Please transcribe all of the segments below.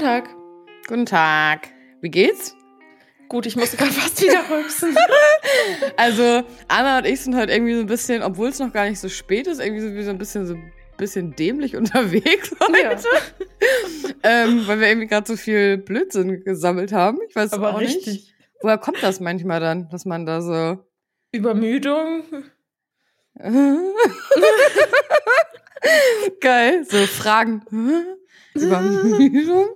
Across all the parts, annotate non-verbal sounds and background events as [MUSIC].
Guten Tag. Guten Tag. Wie geht's? Gut, ich musste gerade fast wieder rülpsen. [LAUGHS] Also, Anna und ich sind halt irgendwie so ein bisschen, obwohl es noch gar nicht so spät ist, irgendwie so, wie so ein bisschen so bisschen dämlich [LAUGHS] unterwegs heute. Ja. ähm, weil wir irgendwie gerade so viel Blödsinn gesammelt haben. Ich weiß Aber auch richtig. nicht. Woher kommt das manchmal dann, dass man da so. Übermüdung. [LAUGHS] Geil, so Fragen. [LAUGHS] Übermüdung.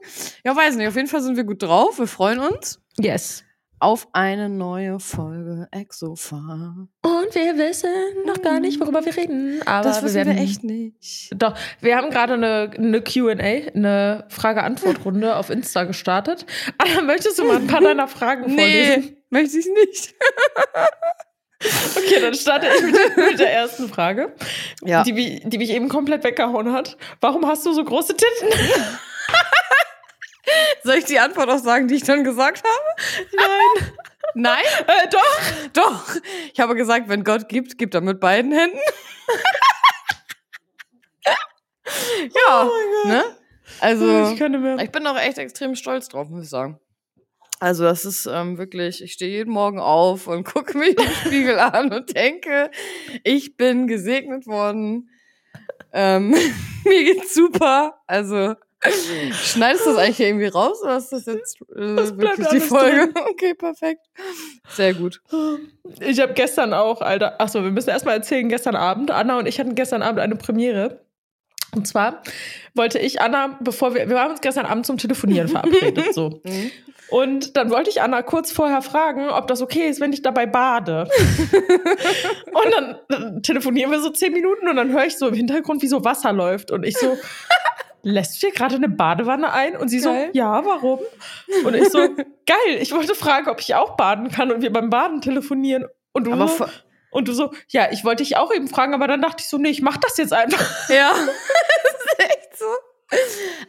Ja, weiß nicht. Auf jeden Fall sind wir gut drauf. Wir freuen uns Yes. auf eine neue Folge Exofa. Und wir wissen noch gar nicht, worüber wir reden. Aber Das wissen wir, werden echt nicht. Doch, wir haben gerade eine, eine QA, eine Frage-Antwort-Runde [LAUGHS] auf Insta gestartet. Anna, möchtest du mal ein paar [LAUGHS] deiner Fragen vorlesen? Nee, möchte ich nicht. Okay, dann starte ich mit, der- mit der ersten Frage, Ja. die, die mich eben komplett weggehauen hat. Warum hast du so große Titten? Soll ich die Antwort auch sagen, die ich dann gesagt habe? Nein. Nein? [LAUGHS] Äh, doch. Doch. Ich habe gesagt, wenn Gott gibt, gibt er mit beiden Händen. ja. ne? Also, ich könnte mehr. ich bin auch echt extrem stolz drauf, muss ich sagen. Also, das ist ähm, wirklich, ich stehe jeden Morgen auf und [LAUGHS] gucke mich im Spiegel an und denke, ich bin gesegnet worden. Ähm, [LAUGHS] mir geht's super. Also, schneidest du das eigentlich irgendwie raus oder ist das jetzt äh, Das wirklich die Folge? [LAUGHS] Okay, perfekt. Sehr gut. Ich habe gestern auch, Alter, achso, wir müssen erstmal erzählen, gestern Abend, Anna und ich hatten gestern Abend eine Premiere. Und zwar wollte ich Anna, bevor wir, wir haben uns gestern Abend zum Telefonieren verabredet, so. [LAUGHS] Mhm. Und dann wollte ich Anna kurz vorher fragen, ob das okay ist, wenn ich dabei bade. [LAUGHS] und dann, dann telefonieren wir so zehn Minuten und dann höre ich so im Hintergrund, wie so Wasser läuft. Und ich so, [LAUGHS] lässt du dir gerade eine Badewanne ein? Und sie Geil. so, ja, warum? Und ich so, geil, ich wollte fragen, ob ich auch baden kann und wir beim Baden telefonieren. Und du, Aber und du so, ja, ich wollte dich auch eben fragen, aber dann dachte ich so, nee, ich mach das jetzt einfach. Ja, [LAUGHS] das ist echt so.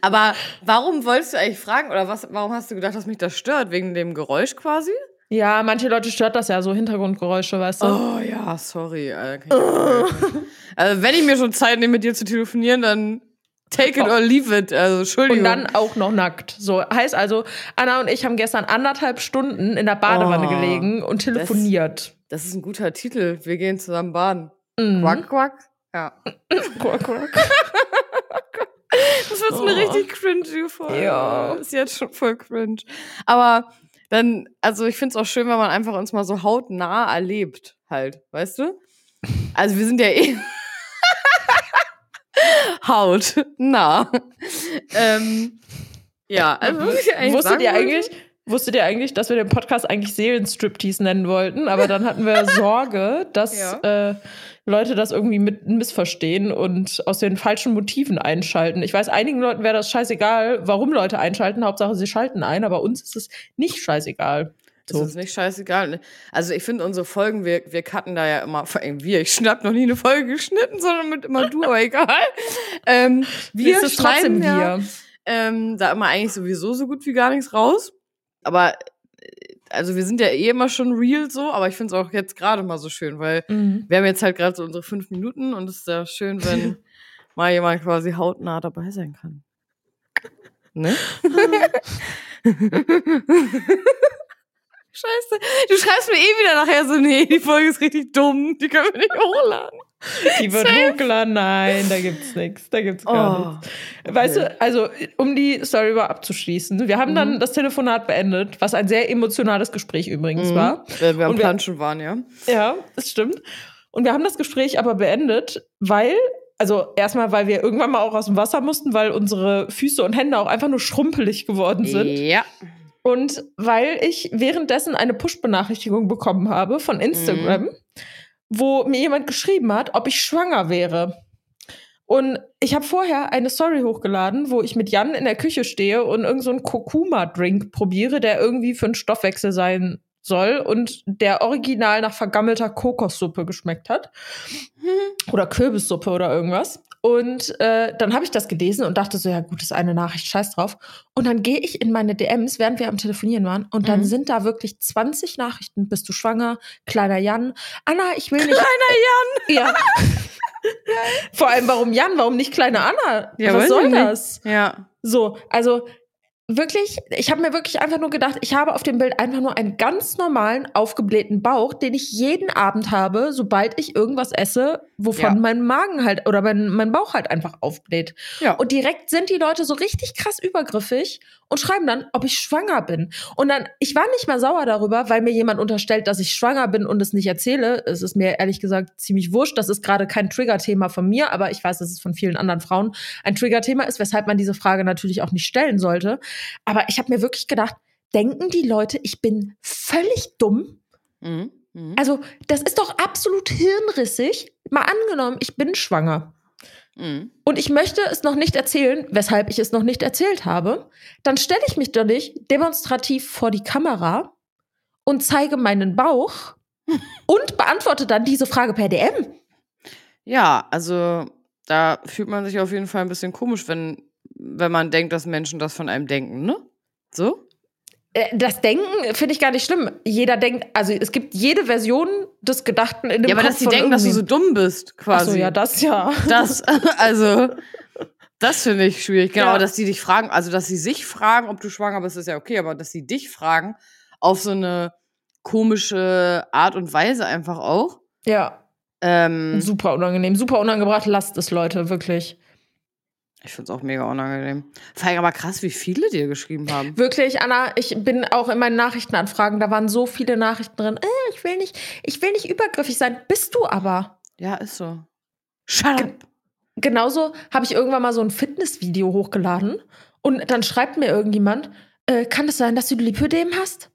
Aber warum wolltest du eigentlich fragen oder was, warum hast du gedacht, dass mich das stört? Wegen dem Geräusch quasi? Ja, manche Leute stört das ja, so Hintergrundgeräusche, weißt du? Oh ja, sorry. Alter, nicht [LAUGHS] helfen. also wenn ich mir schon Zeit nehme, mit dir zu telefonieren, dann take it or leave it. Also Entschuldigung. Und dann auch noch nackt. So heißt also, Anna und ich haben gestern anderthalb Stunden in der Badewanne Oh, gelegen und telefoniert. Das ist ein guter Titel. Wir gehen zusammen baden. Mhm. Quack, quack. Ja. [LAUGHS] Quack, quack. Das wird so eine Oh. richtig cringe Folge. Ja. Ist jetzt schon voll cringe. Aber dann, also ich finde es auch schön, wenn man einfach uns mal so hautnah erlebt, halt, weißt du? Also wir sind ja eh [LAUGHS] hautnah. ähm, ja, also muss ich eigentlich Wusstet ihr eigentlich, wusstet ihr eigentlich, dass wir den Podcast eigentlich Seelenstriptease nennen wollten, aber dann hatten wir [LAUGHS] Sorge, dass Ja. äh, Leute das irgendwie mit missverstehen und aus den falschen Motiven einschalten. Ich weiß, einigen Leuten wäre das scheißegal, warum Leute einschalten. Hauptsache, sie schalten ein, aber uns ist es nicht scheißegal. Das So. ist nicht scheißegal. Also ich finde unsere Folgen, wir, wir cutten da ja immer, vor allem wir, ich hab noch nie eine Folge geschnitten, sondern mit immer du, aber egal. Ähm, wir es trotzdem schneiden ja, wir. ähm, da immer eigentlich sowieso so gut wie gar nichts raus. Aber äh, also wir sind ja eh immer schon real so, aber ich finde es auch jetzt gerade mal so schön, weil Mhm. wir haben jetzt halt gerade so unsere fünf Minuten und es ist ja schön, wenn [LAUGHS] mal jemand quasi hautnah dabei sein kann. Ne? [LAUGHS] [LAUGHS] Scheiße. Du schreibst mir eh wieder nachher so, nee, die Folge ist richtig dumm, die können wir nicht hochladen. Die wird hochgeladen. Nein, da gibt's nichts. Da gibt's gar nichts. Weißt okay. du, also um die Story mal abzuschließen, wir haben dann Mhm. das Telefonat beendet, was ein sehr emotionales Gespräch übrigens Mhm. war. Wenn wir am Planschen waren, ja. Ja, das stimmt. Und wir haben das Gespräch aber beendet, weil, also erstmal, weil wir irgendwann mal auch aus dem Wasser mussten, weil unsere Füße und Hände auch einfach nur schrumpelig geworden sind. Ja. Und weil ich währenddessen eine Push-Benachrichtigung bekommen habe von Instagram, Mhm. wo mir jemand geschrieben hat, ob ich schwanger wäre. Und ich habe vorher eine Story hochgeladen, wo ich mit Jan in der Küche stehe und irgend so einen Kurkuma-Drink probiere, der irgendwie für einen Stoffwechsel sein soll und der original nach vergammelter Kokossuppe geschmeckt hat. Oder Kürbissuppe oder irgendwas. Und äh, dann habe ich das gelesen und dachte so, ja gut, ist eine Nachricht, scheiß drauf. Und dann gehe ich in meine DMs, während wir am Telefonieren waren, und dann Mhm. sind da wirklich 20 Nachrichten. Bist du schwanger? Kleiner Jan. Anna, ich will nicht. Kleiner [LAUGHS] Ja. Vor allem, warum Jan? Warum nicht kleine Anna? Ja, Was soll ich nicht. das? Ja. So, also wirklich, ich habe mir wirklich einfach nur gedacht, ich habe auf dem Bild einfach nur einen ganz normalen, aufgeblähten Bauch, den ich jeden Abend habe, sobald ich irgendwas esse, wovon Ja. mein Magen halt oder mein, mein Bauch halt einfach aufbläht. Ja. Und direkt sind die Leute so richtig krass übergriffig und schreiben dann, ob ich schwanger bin. Und dann, ich war nicht mal sauer darüber, weil mir jemand unterstellt, dass ich schwanger bin und es nicht erzähle. Es ist mir ehrlich gesagt ziemlich wurscht. Das ist gerade kein Triggerthema von mir, aber ich weiß, dass es von vielen anderen Frauen ein Triggerthema ist, weshalb man diese Frage natürlich auch nicht stellen sollte. Aber ich habe mir wirklich gedacht, denken die Leute, ich bin völlig dumm? Mhm. Mhm. Also, das ist doch absolut hirnrissig. Mal angenommen, ich bin schwanger. Mhm. Und ich möchte es noch nicht erzählen, weshalb ich es noch nicht erzählt habe, dann stelle ich mich doch nicht demonstrativ vor die Kamera und zeige meinen Bauch [LAUGHS] und beantworte dann diese Frage per DM. Ja, also da fühlt man sich auf jeden Fall ein bisschen komisch, wenn, wenn man denkt, dass Menschen das von einem denken, ne? So? Äh, Das Denken finde ich gar nicht schlimm. Jeder denkt, also es gibt jede Version des Gedachten in dem Ja, aber Kopf dass sie denken, dass du so dumm bist, Ach quasi. so, ja, das ja. Das, [LAUGHS] also, das finde ich schwierig. Genau, Ja. dass die dich fragen, also dass sie sich fragen, ob du schwanger bist, ist ja okay, aber dass sie dich fragen, auf so eine komische Art und Weise einfach auch. Ja, Ähm, super unangenehm, super unangebracht. Lasst es, Leute, wirklich. Ich finde es auch mega unangenehm. Vor allem aber krass, wie viele dir geschrieben haben. Wirklich, Anna, ich bin auch in meinen Nachrichtenanfragen, da waren so viele Nachrichten drin. Äh, ich will nicht, ich will nicht übergriffig sein. Bist du aber. Ja, ist so. Shut up. Genauso habe ich irgendwann mal so ein Fitnessvideo hochgeladen und dann schreibt mir irgendjemand, äh, kann es sein, dass du Lipödem hast?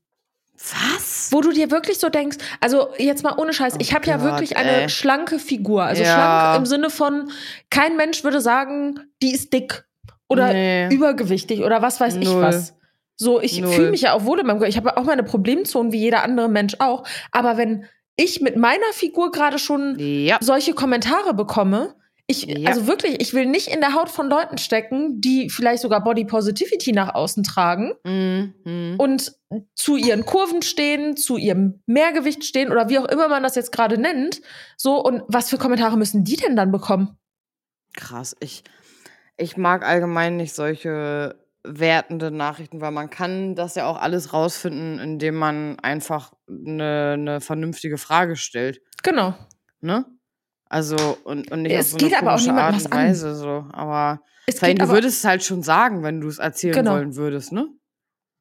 Was? Wo du dir wirklich so denkst, also jetzt mal ohne Scheiß, Oh ich habe ja wirklich eine ey. schlanke Figur. Also Ja. schlank im Sinne von, kein Mensch würde sagen, die ist dick oder Nee. übergewichtig oder was weiß ich Null. was. So, ich fühle mich ja auch wohl in meinem Körper. Ich habe auch meine Problemzonen wie jeder andere Mensch auch. Aber wenn ich mit meiner Figur gerade schon Ja. solche Kommentare bekomme, ich, Ja. also wirklich, ich will nicht in der Haut von Leuten stecken, die vielleicht sogar Body Positivity nach außen tragen Mhm. Und zu ihren Kurven stehen, zu ihrem Mehrgewicht stehen oder wie auch immer man das jetzt gerade nennt. So, und was für Kommentare müssen die denn dann bekommen? Krass. Ich, ich mag allgemein nicht solche wertende Nachrichten, weil man kann das ja auch alles rausfinden, indem man einfach eine, eine vernünftige Frage stellt. Genau. Ne? Also, und, und nicht Es auf so eine geht aber auch Art und an. Weise. So. Aber Es geht du aber, würdest es halt schon sagen, wenn du es erzählen Genau. wollen würdest, ne?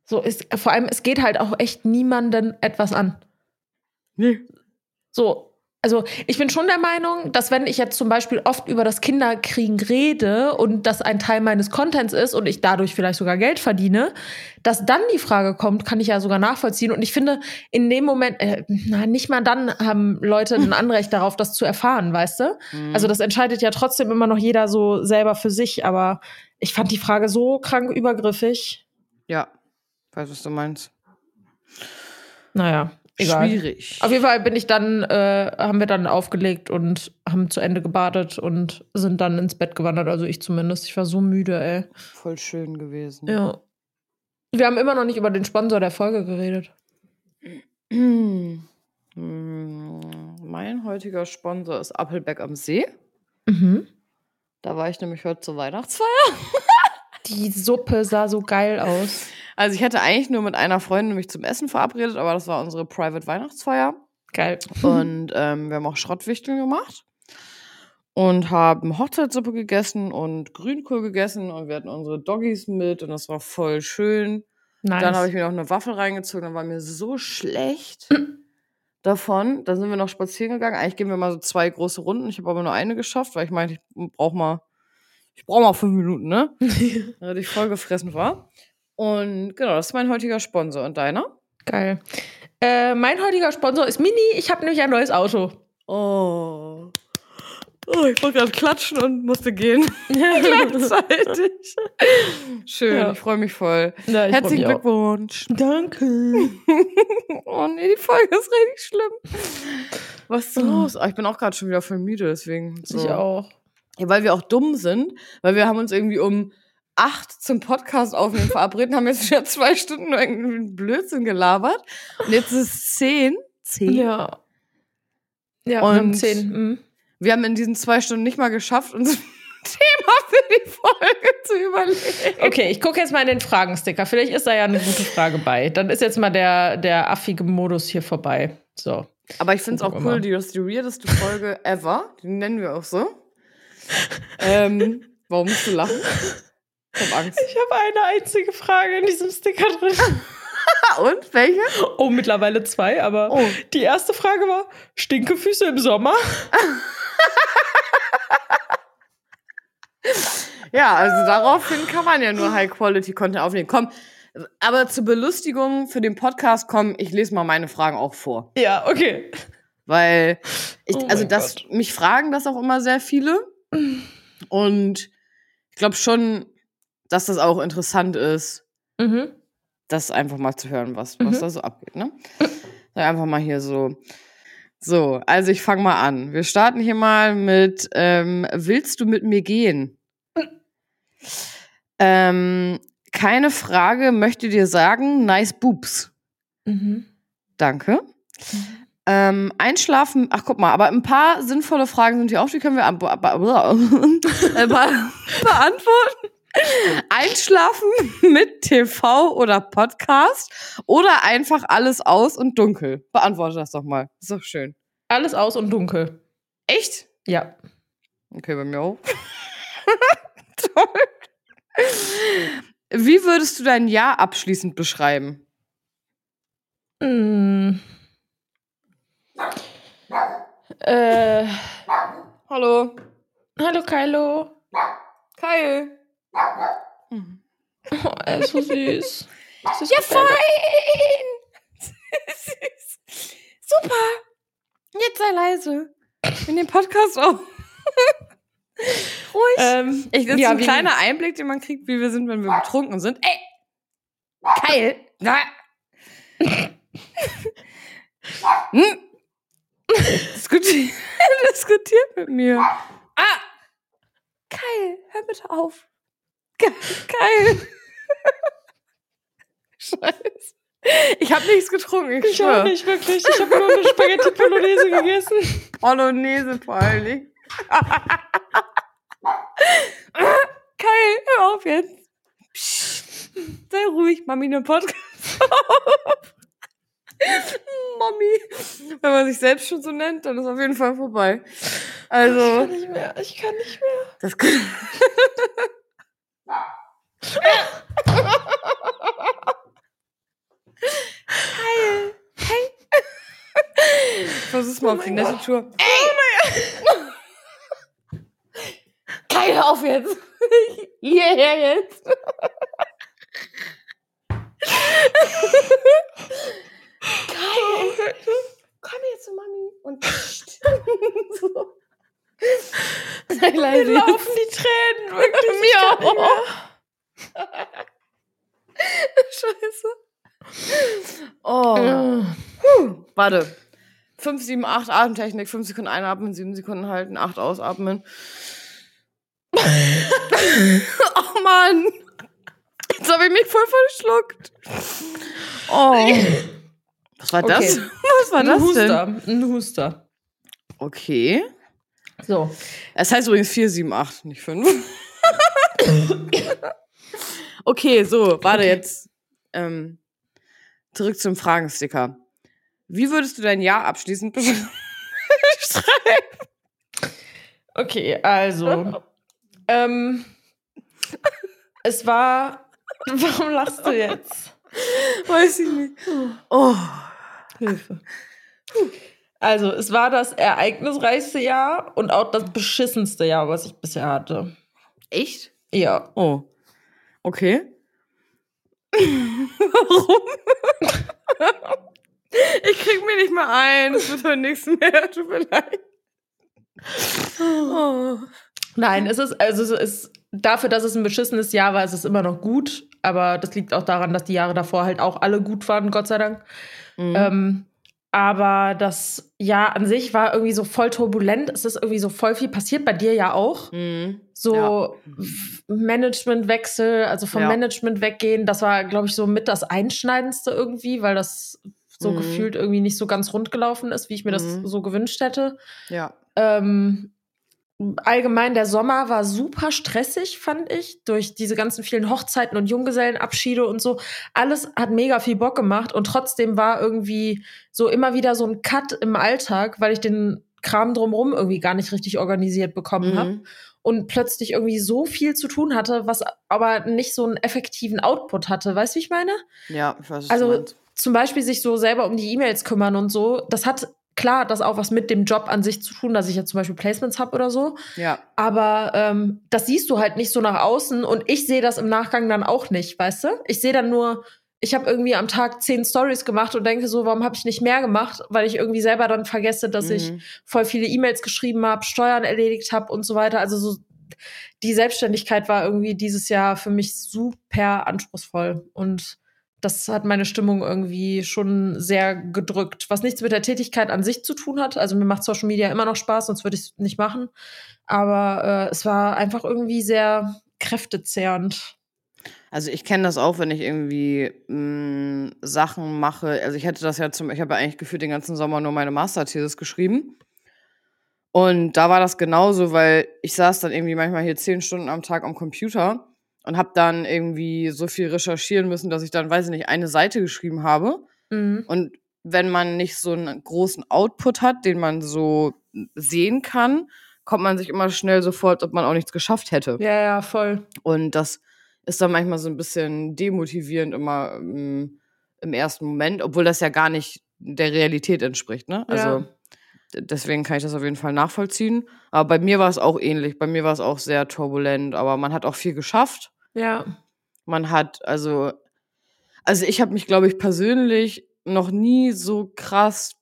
so ist, vor allem, es geht halt auch echt niemanden etwas an. Nee. So, also ich bin schon der Meinung, dass wenn ich jetzt zum Beispiel oft über das Kinderkriegen rede und das ein Teil meines Contents ist und ich dadurch vielleicht sogar Geld verdiene, dass dann die Frage kommt, kann ich ja sogar nachvollziehen. Und ich finde, in dem Moment, äh, na, nicht mal dann haben Leute ein Anrecht darauf, das zu erfahren, weißt du? Mhm. Also das entscheidet ja trotzdem immer noch jeder so selber für sich. Aber ich fand die Frage so krank übergriffig. ja, weiß, was du meinst. Naja, egal. Schwierig. Auf jeden Fall bin ich dann, äh, haben wir dann aufgelegt und haben zu Ende gebadet und sind dann ins Bett gewandert. Also ich zumindest. Ich war so müde, ey. Voll schön gewesen. Ja. Wir haben immer noch nicht über den Sponsor der Folge geredet. [CLEARS THROAT] Mein heutiger Sponsor ist Appleback am See. Mhm. Da war ich nämlich heute zur Weihnachtsfeier. [LAUGHS] Die Suppe sah so geil aus. Also ich hätte eigentlich nur mit einer Freundin mich zum Essen verabredet, aber das war unsere Private Weihnachtsfeier. Geil. Und ähm, wir haben auch Schrottwichteln gemacht. Und haben Hochzeitssuppe gegessen und Grünkohl gegessen. Und wir hatten unsere Doggies mit und das war voll schön. Nice. Dann habe ich mir noch eine Waffel reingezogen, dann war mir so schlecht [CLEARS THROAT] davon. Dann sind wir noch spazieren gegangen. Eigentlich gehen wir mal so zwei große Runden. Ich habe aber nur eine geschafft, weil ich meinte, ich brauche mal, ich brauche mal fünf Minuten, ne? [LAUGHS] Weil ich voll gefressen war. Und genau, das ist mein heutiger Sponsor. Und deiner? Geil. Äh, mein heutiger Sponsor ist Mini. Ich habe nämlich ein neues Auto. Oh. Oh, ich wollte gerade klatschen und musste gehen. [LAUGHS] Gleichzeitig. Schön, Ja. ich freue mich voll. Ja, Herzlichen mich auch. Glückwunsch. Danke. [LAUGHS] Oh nee, die Folge ist richtig schlimm. Was ist denn los? Ah, ich bin auch gerade schon wieder voll müde, deswegen. So. Ich auch. Ja, weil wir auch dumm sind, weil wir haben uns irgendwie um acht zum Podcast aufnehmen verabredet, haben jetzt schon zwei Stunden nur irgendeinen Blödsinn gelabert. Und jetzt ist es zehn. Zehn? Ja. Ja, Und- wir haben zehn. Mhm. Wir haben in diesen zwei Stunden nicht mal geschafft, uns [LAUGHS] Thema für die Folge zu überlegen. Okay, ich gucke jetzt mal in den Fragensticker. Vielleicht ist da ja eine gute Frage bei. Dann ist jetzt mal der, der affige Modus hier vorbei. So. Aber ich finde es auch cool, die, die weirdeste Folge ever. Die nennen wir auch so. Ähm, warum musst du lachen? Ich hab Angst. Ich habe eine einzige Frage in diesem Sticker drin. [LAUGHS] Und? Welche? Oh, mittlerweile zwei, aber Oh. die erste Frage war: Stinkefüße im Sommer? [LAUGHS] Ja, also daraufhin kann man ja nur High-Quality-Content aufnehmen. Komm, aber zur Belustigung für den Podcast, komm, ich lese mal meine Fragen auch vor. Ja, okay. Weil ich, Oh also das, Gott. mich fragen das auch immer sehr viele. Und ich glaube schon, dass das auch interessant ist, Mhm. das einfach mal zu hören, was, was Mhm. da so abgeht, ne? Einfach mal hier so. So, also ich fange mal an. Wir starten hier mal mit ähm, Willst du mit mir gehen? Ähm, keine Frage, möchte dir sagen, nice boobs. Mhm. Danke. Ähm, einschlafen, ach guck mal, aber ein paar sinnvolle Fragen sind hier auch, die können wir [LAUGHS] äh, be [LAUGHS] beantworten. Einschlafen [LAUGHS] mit TV oder Podcast oder einfach alles aus und dunkel. Beantworte das doch mal. Ist doch schön. Alles aus und dunkel. Echt? Ja. Okay, bei mir auch. Toll. Wie würdest du dein Jahr abschließend beschreiben? Mm. Äh, Hallo. hallo Kylo. Kyle. Oh, er ist so süß. [LAUGHS] Ist Ja, so fein. [LAUGHS] Super. Jetzt sei leise. In dem Podcast auch. [LAUGHS] Ruhig. Ähm, ich, das ja, ist ein kleiner Einblick, den man kriegt, wie wir sind, wenn wir betrunken sind. Ey! Kyle! Na. hm? [LAUGHS] Diskutier [LAUGHS] diskutiert mit mir. Ah! Kyle, hör bitte auf. Ge- Kyle. [LAUGHS] Scheiße. Ich habe nichts getrunken, ich, Ich auch nicht wirklich. Ich habe nur eine Spaghetti Bolognese gegessen. Bolognese vor allen Dingen. Kyle, hör auf jetzt. Psst. Sei ruhig, Mami, ne Podcast auf. Mami. Wenn man sich selbst schon so nennt, dann ist auf jeden Fall vorbei. Ich Also, kann nicht mehr. Ich kann nicht mehr. das Kyle. [LAUGHS] Hey. Versuch's mal Oh auf die mein nette Tour. Ey! Kyle, hör auf jetzt. [LAUGHS] Hierher jetzt. [LAUGHS] Kyle, komm jetzt zu Mami und [LAUGHS] [LAUGHS] so. Sei Mir leise. laufen die Tränen. Wirklich. Ich Mir auch. [LAUGHS] Scheiße. Oh. Ja. Puh. Warte. 5, 7, 8 Atemtechnik, 5 Sekunden einatmen, 7 Sekunden halten, 8 ausatmen. oh Mann. Jetzt habe ich mich voll verschluckt. Oh. Was war das? Okay. [LAUGHS] Was war Ein das Huster. denn? Ein Huster. Okay. So. Es heißt übrigens 4, 7, 8, nicht 5. [LAUGHS] okay, so, warte Okay. jetzt. Ähm, zurück zum Fragensticker. Wie würdest du dein Jahr abschließend [LAUGHS] beschreiben? Okay, also. ähm, es war. Warum lachst du jetzt? Weiß ich nicht. Oh. Hilfe. Also, es war das ereignisreichste Jahr und auch das beschissenste Jahr, was ich bisher hatte. Echt? Ja. Oh. Okay. [LAUGHS] Warum? [LAUGHS] ich krieg mir nicht mehr ein. Es wird heute nichts mehr. Tut mir leid. Oh. Nein, es ist, also es ist dafür, dass es ein beschissenes Jahr war, ist es immer noch gut. Aber das liegt auch daran, dass die Jahre davor halt auch alle gut waren, Gott sei Dank. Mhm. Ähm, aber das Jahr an sich war irgendwie so voll turbulent. Es ist irgendwie so voll viel passiert, bei dir ja auch. Mhm. So Ja. Managementwechsel, also vom Ja. Management weggehen, das war, glaube ich, so mit das Einschneidendste irgendwie, weil das so Mhm. gefühlt irgendwie nicht so ganz rund gelaufen ist, wie ich mir das Mhm. so gewünscht hätte. Ja. Ähm, allgemein der Sommer war super stressig, fand ich, durch diese ganzen vielen Hochzeiten und Junggesellenabschiede und so. Alles hat mega viel Bock gemacht und trotzdem war irgendwie so immer wieder so ein Cut im Alltag, weil ich den Kram drumherum irgendwie gar nicht richtig organisiert bekommen Mhm. habe und plötzlich irgendwie so viel zu tun hatte, was aber nicht so einen effektiven Output hatte. Weißt du, wie ich meine? Ja, ich weiß, was Also zum Beispiel sich so selber um die E-Mails kümmern und so, das hat klar das auch was mit dem Job an sich zu tun, dass ich jetzt zum Beispiel Placements habe oder so. Ja. Aber ähm, das siehst du halt nicht so nach außen und ich sehe das im Nachgang dann auch nicht, weißt du? Ich sehe dann nur, ich habe irgendwie am Tag zehn Stories gemacht und denke so, warum habe ich nicht mehr gemacht? Weil ich irgendwie selber dann vergesse, dass ich Mhm. voll viele E-Mails geschrieben habe, Steuern erledigt habe und so weiter. Also so die Selbstständigkeit war irgendwie dieses Jahr für mich super anspruchsvoll und das hat meine Stimmung irgendwie schon sehr gedrückt, was nichts mit der Tätigkeit an sich zu tun hat. Also mir macht Social Media immer noch Spaß, sonst würde ich es nicht machen. Aber äh, es war einfach irgendwie sehr kräftezehrend. Also ich kenne das auch, wenn ich irgendwie mh, Sachen mache. Also ich hätte das ja zum, ich habe ja eigentlich gefühlt den ganzen Sommer nur meine Masterthesis geschrieben. Und da war das genauso, weil ich saß dann irgendwie manchmal hier zehn Stunden am Tag am Computer und habe dann irgendwie so viel recherchieren müssen, dass ich dann, weiß ich nicht, eine Seite geschrieben habe. Mhm. Und wenn man nicht so einen großen Output hat, den man so sehen kann, kommt man sich immer schnell so vor, als ob man auch nichts geschafft hätte. Ja, ja, voll. Und das ist dann manchmal so ein bisschen demotivierend immer im, im ersten Moment, obwohl das ja gar nicht der Realität entspricht, ne? Also Ja. Deswegen kann ich das auf jeden Fall nachvollziehen. Aber bei mir war es auch ähnlich. Bei mir war es auch sehr turbulent, aber man hat auch viel geschafft. Ja. Man hat, also, also ich habe mich, glaube ich, persönlich noch nie so krass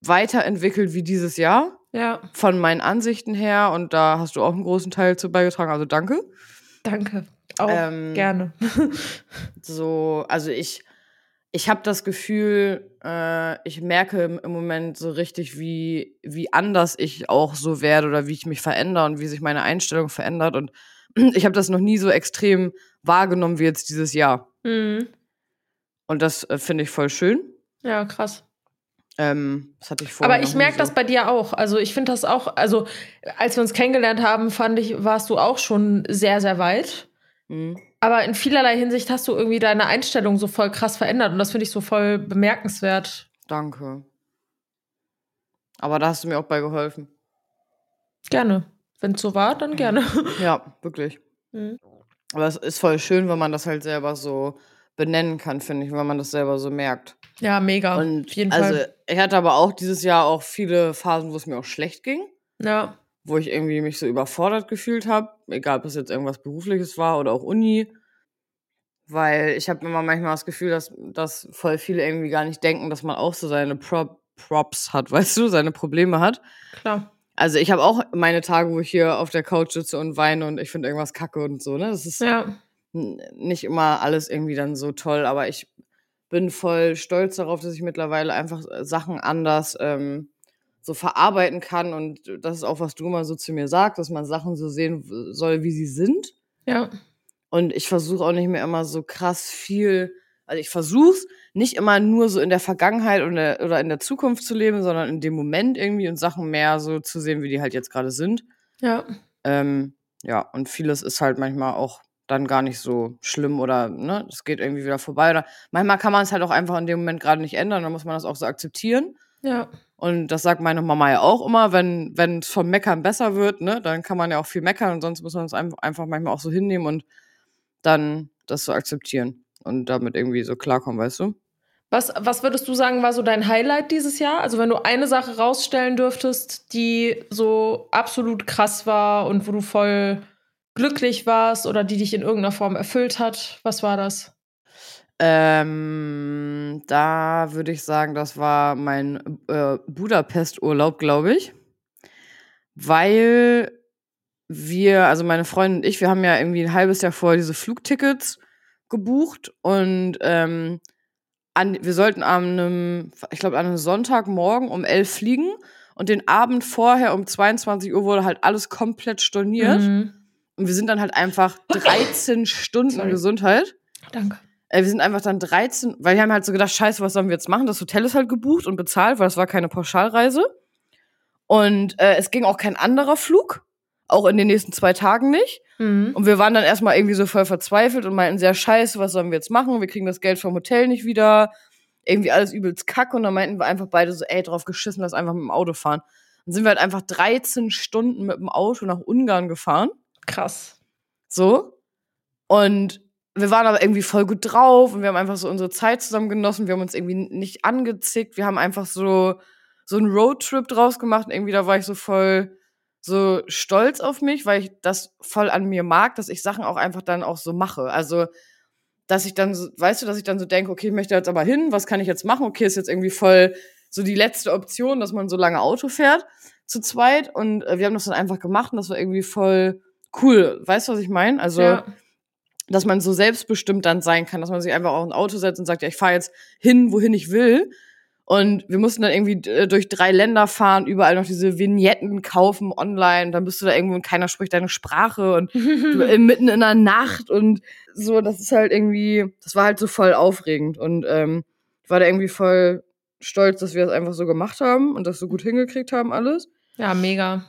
weiterentwickelt wie dieses Jahr. Ja. Von meinen Ansichten her. Und da hast du auch einen großen Teil zu beigetragen. Also danke. Danke. Auch Ähm, gerne. [LAUGHS] so, also ich, ich habe das Gefühl, äh, ich merke im, Moment so richtig, wie, wie anders ich auch so werde oder wie ich mich verändere und wie sich meine Einstellung verändert. Und [CLEARS THROAT] ich habe das noch nie so extrem wahrgenommen wie jetzt dieses Jahr. Mhm. Und das äh, finde ich voll schön. Ja, krass. Ähm, das hatte ich vorher Aber ich merke das so. bei dir auch. Also ich finde das auch, also als wir uns kennengelernt haben, fand ich, warst du auch schon sehr, sehr weit. Mhm. Aber in vielerlei Hinsicht hast du irgendwie deine Einstellung so voll krass verändert und das finde ich so voll bemerkenswert. Danke. Aber da hast du mir auch bei geholfen. Gerne. Wenn es so war, dann gerne. [LAUGHS] Ja, wirklich. Mhm. Aber es ist voll schön, wenn man das halt selber so benennen kann, finde ich, wenn man das selber so merkt. Ja, mega. Und Auf jeden also Fall. ich hatte aber auch dieses Jahr auch viele Phasen, wo es mir auch schlecht ging, Ja. Wo ich irgendwie mich so überfordert gefühlt habe, egal ob es jetzt irgendwas berufliches war oder auch Uni, weil ich habe immer manchmal das Gefühl, dass, dass voll viele irgendwie gar nicht denken, dass man auch so seine Prop Props hat, [LAUGHS] weißt du, seine Probleme hat. Klar. Also ich habe auch meine Tage, wo ich hier auf der Couch sitze und weine und ich finde irgendwas kacke und so, ne? Das ist Ja. nicht immer alles irgendwie dann so toll, aber ich bin voll stolz darauf, dass ich mittlerweile einfach Sachen anders ähm, so verarbeiten kann und das ist auch, was du immer so zu mir sagst, dass man Sachen so sehen soll, wie sie sind. Ja. Und ich versuche auch nicht mehr immer so krass viel, also ich versuche nicht immer nur so in der Vergangenheit oder, oder in der Zukunft zu leben, sondern in dem Moment irgendwie und Sachen mehr so zu sehen, wie die halt jetzt gerade sind. Ja. Ähm, ja, und vieles ist halt manchmal auch dann gar nicht so schlimm oder, ne, es geht irgendwie wieder vorbei. Oder manchmal kann man es halt auch einfach in dem Moment gerade nicht ändern, dann muss man das auch so akzeptieren. Ja. Und das sagt meine Mama ja auch immer, wenn es vom Meckern besser wird, ne, dann kann man ja auch viel meckern und sonst muss man es einfach einfach manchmal auch so hinnehmen und dann das so akzeptieren und damit irgendwie so klarkommen, weißt du? Was, was würdest du sagen, war so dein Highlight dieses Jahr? Also, wenn du eine Sache rausstellen dürftest, die so absolut krass war und wo du voll glücklich warst oder die dich in irgendeiner Form erfüllt hat, was war das? Ähm, da würde ich sagen, das war mein äh, Budapest-Urlaub, glaube ich. Weil wir, also meine Freundin und ich, wir haben ja irgendwie ein halbes Jahr vorher diese Flugtickets gebucht und ähm, an, wir sollten an einem, ich glaube, an einem Sonntagmorgen um elf fliegen und den Abend vorher um 22 Uhr wurde halt alles komplett storniert. Mhm. Und wir sind dann halt einfach [LAUGHS] 13 Stunden Sorry. Gesundheit. Danke. Äh, wir sind einfach dann 13, weil wir haben halt so gedacht, scheiße, was sollen wir jetzt machen? Das Hotel ist halt gebucht und bezahlt, weil es war keine Pauschalreise. Und äh, es ging auch kein anderer Flug, auch in den nächsten zwei Tagen nicht. Mhm. Und wir waren dann erstmal irgendwie so voll verzweifelt und meinten, sehr scheiße, was sollen wir jetzt machen? Wir kriegen das Geld vom Hotel nicht wieder. Irgendwie alles übelst kack. Und dann meinten wir einfach beide so, ey, drauf geschissen, lass einfach mit dem Auto fahren. Dann sind wir halt einfach 13 Stunden mit dem Auto nach Ungarn gefahren. Krass. So. Und wir waren aber irgendwie voll gut drauf und wir haben einfach so unsere Zeit zusammen genossen. Wir haben uns irgendwie nicht angezickt. Wir haben einfach so, so einen Roadtrip draus gemacht. Und irgendwie da war ich so voll so stolz auf mich, weil ich das voll an mir mag, dass ich Sachen auch einfach dann auch so mache. Also, dass ich dann so, weißt du, dass ich dann so denke, okay, ich möchte jetzt aber hin, was kann ich jetzt machen? Okay, ist jetzt irgendwie voll so die letzte Option, dass man so lange Auto fährt zu zweit. Und äh, wir haben das dann einfach gemacht und das war irgendwie voll cool. Weißt du, was ich meine? Also, ja. Dass man so selbstbestimmt dann sein kann, dass man sich einfach auch ein Auto setzt und sagt, ja, ich fahre jetzt hin, wohin ich will. Und wir mussten dann irgendwie äh, durch drei Länder fahren, überall noch diese Vignetten kaufen online. Dann bist du da irgendwo und keiner spricht deine Sprache und [LAUGHS] äh, mitten in der Nacht und so. Das ist halt irgendwie, das war halt so voll aufregend. Und ähm, ich war da irgendwie voll stolz, dass wir das einfach so gemacht haben und das so gut hingekriegt haben alles. ja, mega.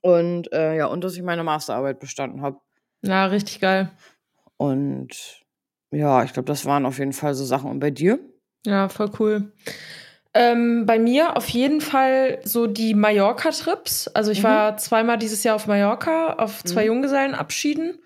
Und äh, ja, und dass ich meine Masterarbeit bestanden habe. Ja, richtig geil. Und ja, ich glaube, das waren auf jeden Fall so Sachen. Und bei dir? Ja, voll cool. Ähm, bei mir auf jeden Fall so die Mallorca-Trips. Also ich Mhm. war zweimal dieses Jahr auf Mallorca, auf zwei Mhm. Junggesellenabschieden.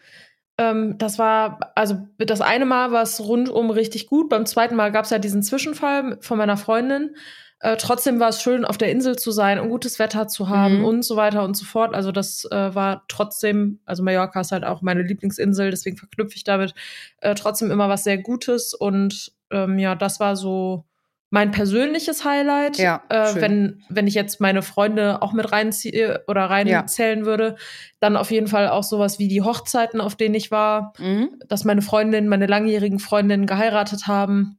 Ähm, das war, also das eine Mal war es rundum richtig gut. Beim zweiten Mal gab es ja diesen Zwischenfall von meiner Freundin. Äh, trotzdem war es schön, auf der Insel zu sein und gutes Wetter zu haben Mhm. und so weiter und so fort. Also das äh, war trotzdem, also Mallorca ist halt auch meine Lieblingsinsel, deswegen verknüpfe ich damit äh, trotzdem immer was sehr Gutes. Und ähm, ja, das war so mein persönliches Highlight. Ja, äh, wenn, wenn ich jetzt meine Freunde auch mit reinziehe oder reinzählen würde, dann auf jeden Fall auch sowas wie die Hochzeiten, auf denen ich war Mhm. dass meine Freundinnen, meine langjährigen Freundinnen geheiratet haben.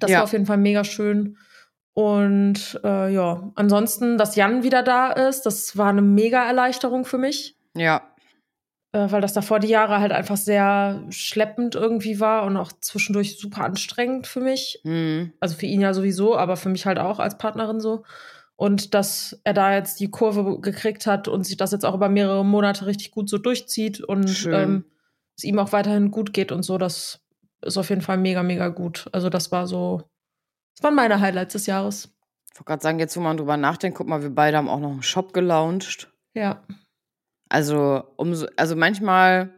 Das Ja. war auf jeden Fall mega schön. Und äh, ja, ansonsten, dass Jan wieder da ist, das war eine mega Erleichterung für mich, Ja. äh, weil das davor die Jahre halt einfach sehr schleppend irgendwie war und auch zwischendurch super anstrengend für mich. Mhm. Also für ihn ja sowieso, aber für mich halt auch als Partnerin so. Und dass er da jetzt die Kurve gekriegt hat und sich das jetzt auch über mehrere Monate richtig gut so durchzieht und ähm, es ihm auch weiterhin gut geht und so, das ist auf jeden Fall mega, mega gut. Also das war so, das waren meine Highlights des Jahres. Ich wollte gerade sagen, jetzt wo man drüber nachdenkt, guck mal, wir beide haben auch noch einen Shop gelauncht. Ja. Also, umso, also manchmal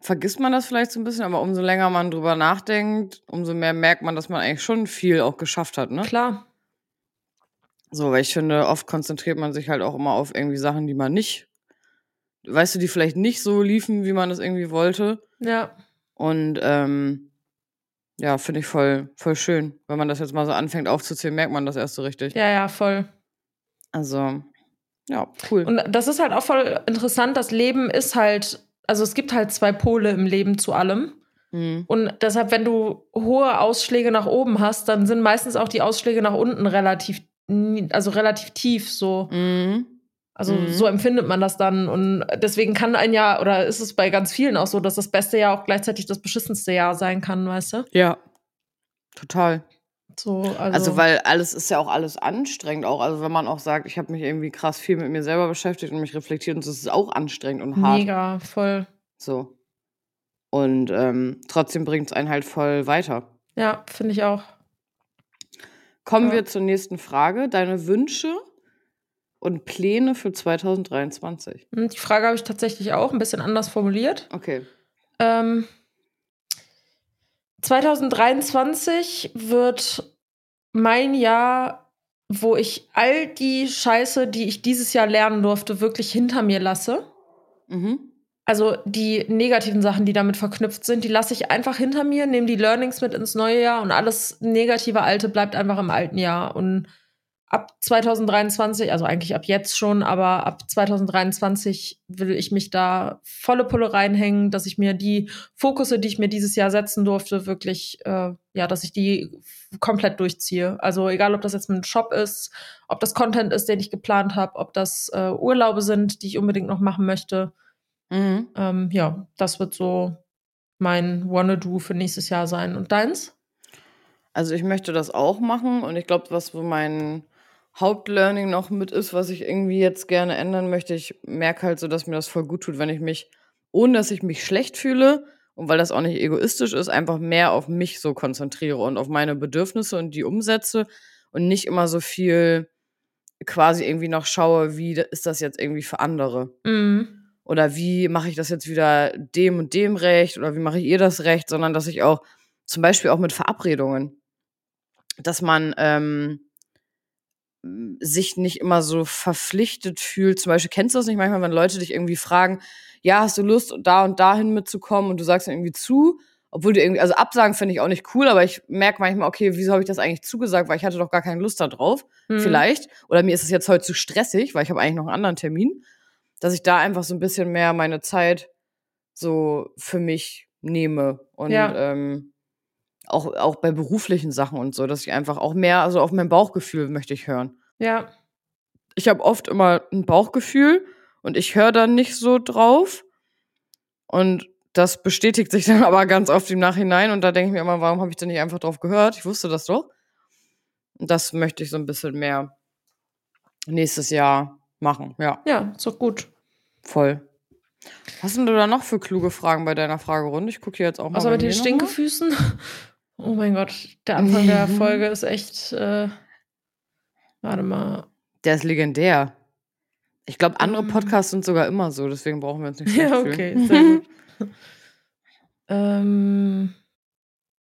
vergisst man das vielleicht so ein bisschen, aber umso länger man drüber nachdenkt, umso mehr merkt man, dass man eigentlich schon viel auch geschafft hat, ne? Klar. So, weil ich finde, oft konzentriert man sich halt auch immer auf irgendwie Sachen, die man nicht, weißt du, die vielleicht nicht so liefen, wie man es irgendwie wollte. Ja. Und ähm, ja, finde ich voll, voll schön. Wenn man das jetzt mal so anfängt aufzuzählen, merkt man das erst so richtig. Ja, ja, voll. Also, ja, cool. Und das ist halt auch voll interessant. Das Leben ist halt, also es gibt halt zwei Pole im Leben zu allem. Mhm. Und deshalb, wenn du hohe Ausschläge nach oben hast, dann sind meistens auch die Ausschläge nach unten relativ, also relativ tief so. Mhm. Also Mhm. so empfindet man das dann. Und deswegen kann ein Jahr, oder ist es bei ganz vielen auch so, dass das beste Jahr auch gleichzeitig das beschissenste Jahr sein kann, weißt du? Ja. Total. So, also, Also, weil alles ist ja auch alles anstrengend auch. Also, wenn man auch sagt, ich habe mich irgendwie krass viel mit mir selber beschäftigt und mich reflektiert und das ist auch anstrengend und hart. mega, voll. So. Und ähm, trotzdem bringt es einen halt voll weiter. Ja, finde ich auch. Kommen Ja. wir zur nächsten Frage. Deine Wünsche und Pläne für 2023. Und Hm, die Frage habe ich tatsächlich auch ein bisschen anders formuliert. Okay. Ähm, 2023 wird mein Jahr, wo ich all die Scheiße, die ich dieses Jahr lernen durfte, wirklich hinter mir lasse. Mhm. Also die negativen Sachen, die damit verknüpft sind, die lasse ich einfach hinter mir, nehme die Learnings mit ins neue Jahr und alles negative Alte bleibt einfach im alten Jahr. Und ab 2023, also eigentlich ab jetzt schon, aber ab 2023 will ich mich da volle Pulle reinhängen, dass ich mir die Fokusse, die ich mir dieses Jahr setzen durfte, wirklich, äh, ja, dass ich die komplett durchziehe. Also egal, ob das jetzt ein Shop ist, ob das Content ist, den ich geplant habe, ob das äh, Urlaube sind, die ich unbedingt noch machen möchte. Mhm. Ähm, ja, das wird so mein Wanna-Do für nächstes Jahr sein. Und deins? Also ich möchte das auch machen und ich glaube, was so mein Hauptlearning noch mit ist, was ich irgendwie jetzt gerne ändern möchte. Ich merke halt so, dass mir das voll gut tut, wenn ich mich, ohne dass ich mich schlecht fühle und weil das auch nicht egoistisch ist, einfach mehr auf mich so konzentriere und auf meine Bedürfnisse und die umsetze und nicht immer so viel quasi irgendwie noch schaue, wie ist das jetzt irgendwie für andere. Mhm. Oder wie mache ich das jetzt wieder dem und dem recht oder wie mache ich ihr das recht, sondern dass ich auch zum Beispiel auch mit Verabredungen, dass man ähm, sich nicht immer so verpflichtet fühlt. Zum Beispiel kennst du das nicht manchmal, wenn Leute dich irgendwie fragen, ja, hast du Lust, da und dahin mitzukommen und du sagst dann irgendwie zu, obwohl du irgendwie, also Absagen finde ich auch nicht cool, aber ich merke manchmal, okay, wieso habe ich das eigentlich zugesagt, weil ich hatte doch gar keine Lust da drauf, Mhm. vielleicht. Oder mir ist es jetzt heute zu stressig, weil ich habe eigentlich noch einen anderen Termin, dass ich da einfach so ein bisschen mehr meine Zeit so für mich nehme und Ja. ähm, auch, auch bei beruflichen Sachen und so, dass ich einfach auch mehr, also auf mein Bauchgefühl möchte ich hören. Ja. Ich habe oft immer ein Bauchgefühl und ich höre dann nicht so drauf. Und das bestätigt sich [LAUGHS] dann aber ganz oft im Nachhinein. Und da denke ich mir immer, warum habe ich denn nicht einfach drauf gehört? Ich wusste das doch. Und das möchte ich so ein bisschen mehr nächstes Jahr machen. Ja, Ja, ist doch gut. voll. Was sind du da noch für kluge Fragen bei deiner Fragerunde? Ich gucke hier jetzt auch mal. Außer bei mit den. Stinkefüßen. Oh mein Gott, der Anfang der [LAUGHS] Folge ist echt. Äh, warte mal. Der ist legendär. Ich glaube, andere Ähm. Podcasts sind sogar immer so, deswegen brauchen wir uns nicht [LAUGHS] schlecht Ja, fühlen. okay, sehr gut. [LAUGHS] ähm,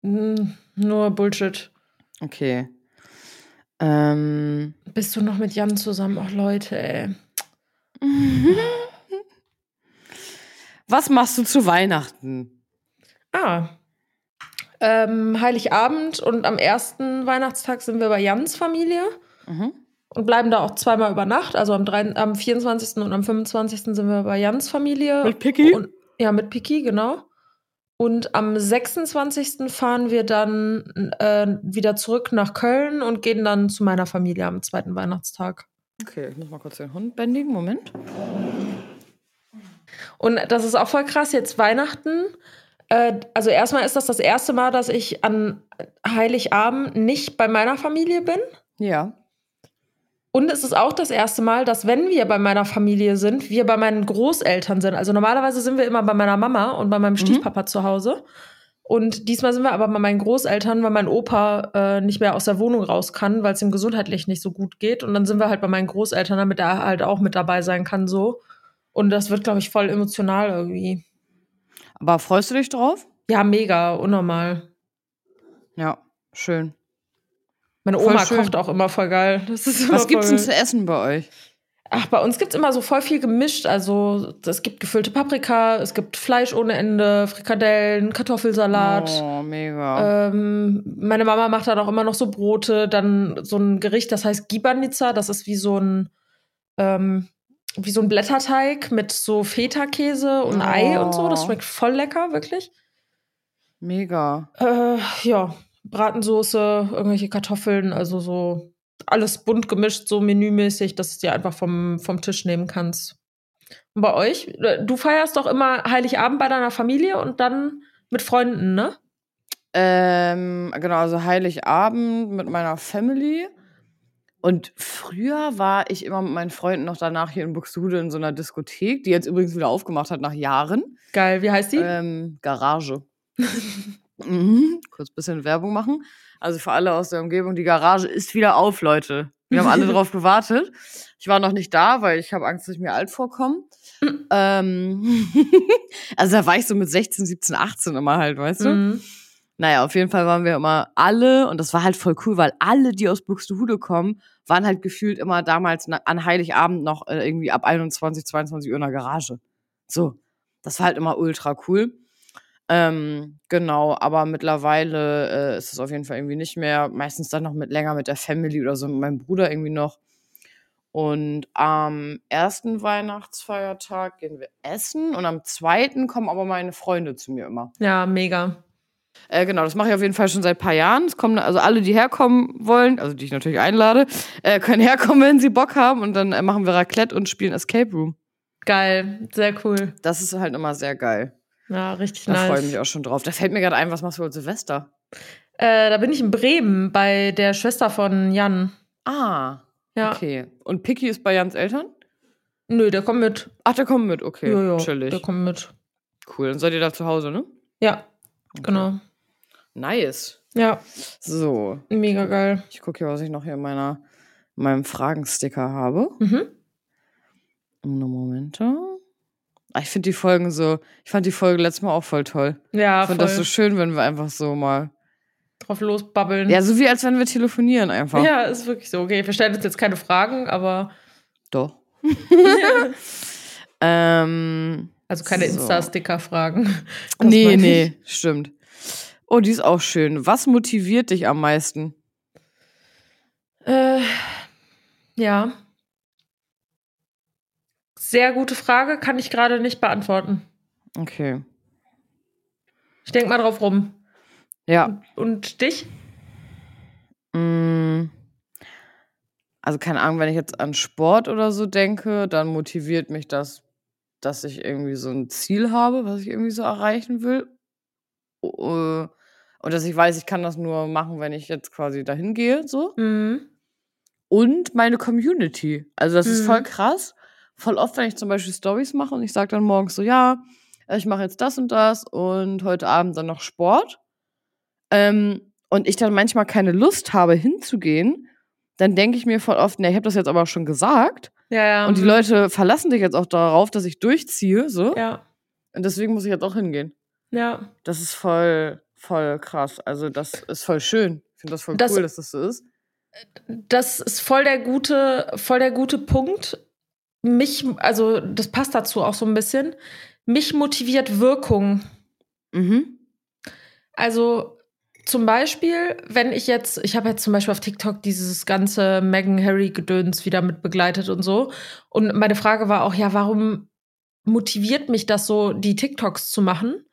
nur Bullshit. Okay. Ähm. Bist du noch mit Jan zusammen? Ach Leute, ey. Was machst du zu Weihnachten? Ah. Ähm, Heiligabend und am ersten Weihnachtstag sind wir bei Jans Familie Mhm. und bleiben da auch zweimal über Nacht. Also am, drei, am 24. und am 25. sind wir bei Jans Familie. Mit Piki? Und, ja, mit Piki, genau. Und am 26. fahren wir dann äh, wieder zurück nach Köln und gehen dann zu meiner Familie am zweiten Weihnachtstag. Okay, ich muss mal kurz den Hund bändigen. Moment. Und das ist auch voll krass, jetzt Weihnachten. Äh, also erstmal ist das das erste Mal, dass ich an Heiligabend nicht bei meiner Familie bin. Ja. Und es ist auch das erste Mal, dass wenn wir bei meiner Familie sind, wir bei meinen Großeltern sind. Also normalerweise sind wir immer bei meiner Mama und bei meinem Stiefpapa zu Hause. Und diesmal sind wir aber bei meinen Großeltern, weil mein Opa äh, nicht mehr aus der Wohnung raus kann, weil es ihm gesundheitlich nicht so gut geht. Und dann sind wir halt bei meinen Großeltern, damit er halt auch mit dabei sein kann, so. Und das wird, glaube ich, voll emotional irgendwie. Aber freust du dich drauf? Ja, mega, unnormal. Ja, schön. Meine Oma schön. kocht auch immer voll geil. Das ist immer Was gibt's voll- denn zu essen bei euch? Ach, bei uns gibt's immer so voll viel gemischt. Also es gibt gefüllte Paprika, es gibt Fleisch ohne Ende, Frikadellen, Kartoffelsalat. Oh, mega. Ähm, meine Mama macht dann auch immer noch so Brote, dann so ein Gericht, das heißt Gibanica. Das ist wie so ein ähm, wie so ein Blätterteig mit so Feta-Käse und Oh. Ei und so. Das schmeckt voll lecker, wirklich. mega. Äh, ja, Bratensoße, irgendwelche Kartoffeln, also so alles bunt gemischt, so menümäßig, dass du dir einfach vom, vom Tisch nehmen kannst. Und bei euch? Du feierst doch immer Heiligabend bei deiner Familie und dann mit Freunden, ne? Ähm, genau, also Heiligabend mit meiner Family. Und früher war ich immer mit meinen Freunden noch danach hier in Buxtehude in so einer Diskothek, die jetzt übrigens wieder aufgemacht hat nach Jahren. Geil, wie heißt die? Ähm, Garage. [LAUGHS] mhm. Kurz bisschen Werbung machen. Also für alle aus der Umgebung, die Garage ist wieder auf, Leute. Wir haben alle [LAUGHS] drauf gewartet. Ich war noch nicht da, weil ich habe Angst, dass ich mir alt vorkomme. ähm, [LAUGHS] also da war ich so mit 16, 17, 18 immer halt, weißt du? Mhm. Naja, auf jeden Fall waren wir immer alle, und das war halt voll cool, weil alle, die aus Buxtehude kommen, waren halt gefühlt immer damals an Heiligabend noch äh, irgendwie ab 21, 22 Uhr in der Garage. So, das war halt immer ultra cool. Ähm, genau, aber mittlerweile äh, ist es auf jeden Fall irgendwie nicht mehr. Meistens dann noch mit länger mit der Family oder so, mit meinem Bruder irgendwie noch. Und am ersten Weihnachtsfeiertag gehen wir essen und am zweiten kommen aber meine Freunde zu mir immer. Ja, mega. Äh, genau, das mache ich auf jeden Fall schon seit ein paar Jahren. Es kommen also alle, die herkommen wollen, also die ich natürlich einlade, äh, können [LAUGHS] herkommen, wenn sie Bock haben. Und dann äh, machen wir Raclette und spielen Escape Room. Geil, sehr cool. Das ist halt immer sehr geil. Ja, richtig Da freue ich nice. mich auch schon drauf. Da fällt mir gerade ein, was machst du heute Silvester? Äh, da bin ich in Bremen bei der Schwester von Jan. Ah, Ja. Okay. Und Picky ist bei Jans Eltern? Nö, der kommt mit. Ach, der kommt mit, okay. ja, ja, Chillig. Der kommt mit. Cool. Dann seid ihr da zu Hause, ne? Ja, genau. Nice. Ja, So. mega geil. Ich gucke hier, was ich noch hier in meiner, in meinem Fragensticker habe. Mhm. Eine Momente. Ah, ich finde die Folgen so, ich fand die Folge letztes Mal auch voll toll. Ja, Ich voll fand das so schön, wenn wir einfach so mal. drauf losbabbeln. Ja, so wie als wenn wir telefonieren einfach. ja, ist wirklich so. Okay, wir stellen uns jetzt keine Fragen, aber Doch. [LAUGHS] ähm, also keine So. Insta-Sticker-Fragen. Nee, nee, stimmt. Oh, die ist auch schön. Was motiviert dich am meisten? Äh, ja. Sehr gute Frage, kann ich gerade nicht beantworten. Okay. Ich denke mal drauf rum. Ja. Und dich? Mm. Also keine Ahnung, wenn ich jetzt an Sport oder so denke, dann motiviert mich das, dass ich irgendwie so ein Ziel habe, was ich irgendwie so erreichen will. Und dass ich weiß, ich kann das nur machen, wenn ich jetzt quasi dahin gehe, so. Mhm. Und meine Community. Also das ist Mhm. voll krass. Voll oft, wenn ich zum Beispiel Stories mache und ich sage dann morgens so, ja, ich mache jetzt das und das und heute Abend dann noch Sport. Ähm, und ich dann manchmal keine Lust habe, hinzugehen, dann denke ich mir voll oft, ne, ich habe das jetzt aber auch schon gesagt. Ja, ja. Und die. Leute verlassen dich jetzt auch darauf, dass ich durchziehe, so. Ja, Und deswegen muss ich jetzt auch hingehen. ja. Das ist voll, voll krass. Also, das ist voll schön. Ich finde das voll Das- cool, dass das so ist. Das ist voll der gute, voll der gute Punkt. Mich, also das passt dazu auch so ein bisschen. Mich motiviert Wirkung. Mhm. Also zum Beispiel, wenn ich jetzt, ich habe jetzt zum Beispiel auf TikTok dieses ganze Meghan Harry Gedöns wieder mit begleitet und so. Und meine Frage war auch, ja, warum motiviert mich das so, die TikToks zu machen?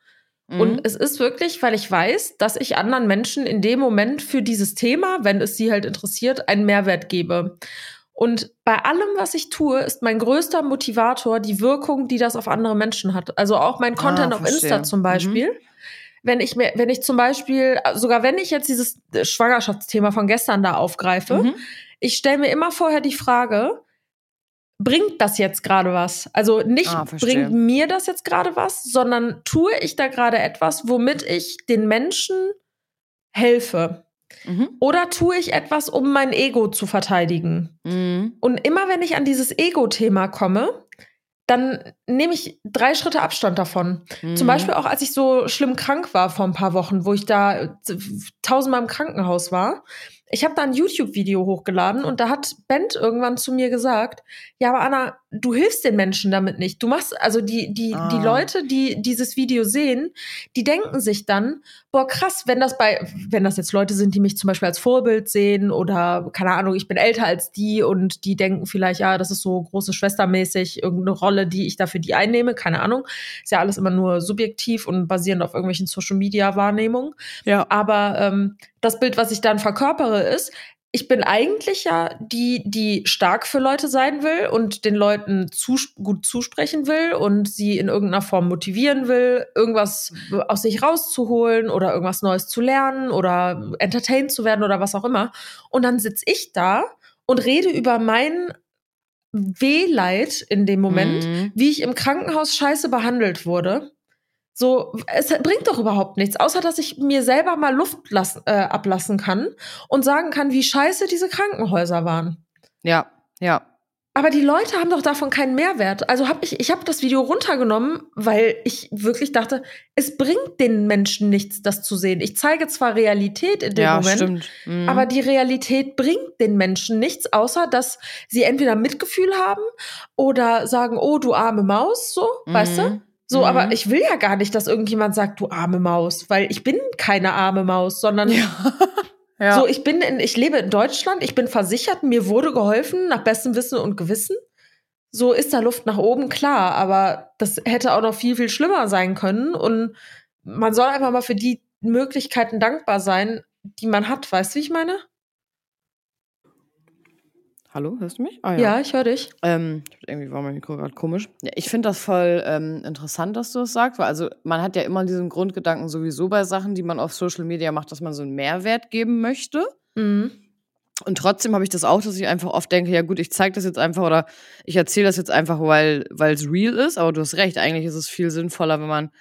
Mhm. Und es ist wirklich, weil ich weiß, dass ich anderen Menschen in dem Moment für dieses Thema, wenn es sie halt interessiert, einen Mehrwert gebe. Und bei allem, was ich tue, ist mein größter Motivator die Wirkung, die das auf andere Menschen hat. Also auch mein Content auf Ah, verstehe. Insta zum Mhm. Wenn ich mir, wenn ich zum Beispiel, sogar wenn ich jetzt dieses Schwangerschaftsthema von gestern da aufgreife, Mhm. ich stelle mir immer vorher die Frage, bringt das jetzt gerade was? Also nicht Ah, bringt mir das jetzt gerade was, sondern tue ich da gerade etwas, womit ich den Menschen helfe? Mhm. Oder tue ich etwas, um mein Ego zu verteidigen? Mhm. Und immer wenn ich an dieses Ego-Thema komme, dann nehme ich drei Schritte Abstand davon. Zum Mhm. Beispiel auch, als ich so schlimm krank war vor ein paar Wochen, wo ich da tausendmal im Krankenhaus war. Ich habe da ein YouTube-Video hochgeladen und da hat Bent irgendwann zu mir gesagt, ja, aber Anna, du hilfst den Menschen damit nicht. Du machst, also die, die, Ah. die Leute, die dieses Video sehen, die denken sich dann, boah, krass, wenn das bei, wenn das jetzt Leute sind, die mich zum Beispiel als Vorbild sehen oder, keine Ahnung, ich bin älter als die und die denken vielleicht, ja, das ist so große Schwestermäßig, irgendeine Rolle, die ich da für die einnehme, keine Ahnung. Ist ja alles immer nur subjektiv und basierend auf irgendwelchen Social-Media-Wahrnehmungen. Ja. Aber ähm, das Bild, was ich dann verkörpere, ist, ich bin eigentlich ja die, die stark für Leute sein will und den Leuten zus gut zusprechen will und sie in irgendeiner Form motivieren will, irgendwas aus sich rauszuholen oder irgendwas Neues zu lernen oder entertained zu werden oder was auch immer. Und dann sitz ich da und rede über mein Wehleid in dem Moment, Mhm. wie ich im Krankenhaus scheiße behandelt wurde. So, es bringt doch überhaupt nichts, außer dass ich mir selber mal Luft lassen, äh, ablassen kann und sagen kann, wie scheiße diese Krankenhäuser waren. Ja, ja. Aber die Leute haben doch davon keinen Mehrwert. Also habe ich, ich habe das Video runtergenommen, weil ich wirklich dachte, es bringt den Menschen nichts, das zu sehen. Ich zeige zwar Realität in dem ja, Moment, stimmt. Mhm. aber die Realität bringt den Menschen nichts, außer dass sie entweder Mitgefühl haben oder sagen, oh, du arme Maus, so, weißt du? So, Mhm. aber ich will ja gar nicht, dass irgendjemand sagt, du arme Maus, weil ich bin keine arme Maus, sondern [LAUGHS] Ja. so, ich bin in, ich lebe in Deutschland, ich bin versichert, mir wurde geholfen nach bestem Wissen und Gewissen. So ist da Luft nach oben, klar, aber das hätte auch noch viel, viel schlimmer sein können und man soll einfach mal für die Möglichkeiten dankbar sein, die man hat, weißt du, wie ich meine? Hallo, hörst du mich? Ah, Ja, ich höre dich. Ähm, irgendwie war mein Mikro gerade komisch. Ja, ich finde das voll ähm, interessant, dass du das sagst, weil also man hat ja immer diesen Grundgedanken sowieso bei Sachen, die man auf Social Media macht, dass man so einen Mehrwert geben möchte. Mhm. Und trotzdem habe ich das auch, dass ich einfach oft denke, ja gut, ich zeige das jetzt einfach oder ich erzähle das jetzt einfach, weil weil es real ist. Aber du hast recht, eigentlich ist es viel sinnvoller, wenn man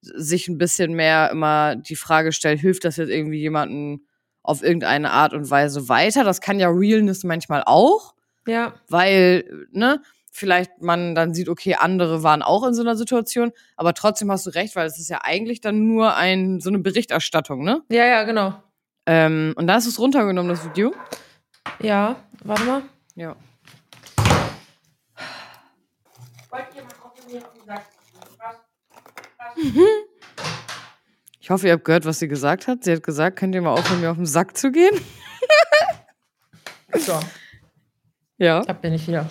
sich ein bisschen mehr immer die Frage stellt, hilft das jetzt irgendwie jemandem auf irgendeine Art und Weise weiter? Das kann ja Realness manchmal auch, Ja. weil, ne, vielleicht man dann sieht, okay, andere waren auch in so einer Situation, aber trotzdem hast du recht, weil es ist ja eigentlich dann nur ein, so eine Berichterstattung, ne? Ja, ja, genau. Ähm, und da hast du es runtergenommen, das Video. Ja, warte mal. Ja. [LAUGHS] Ich hoffe, ihr habt gehört, was sie gesagt hat. Sie hat gesagt, könnt ihr mal aufhören, mir auf den Sack zu gehen? So, Ja. da bin ich wieder.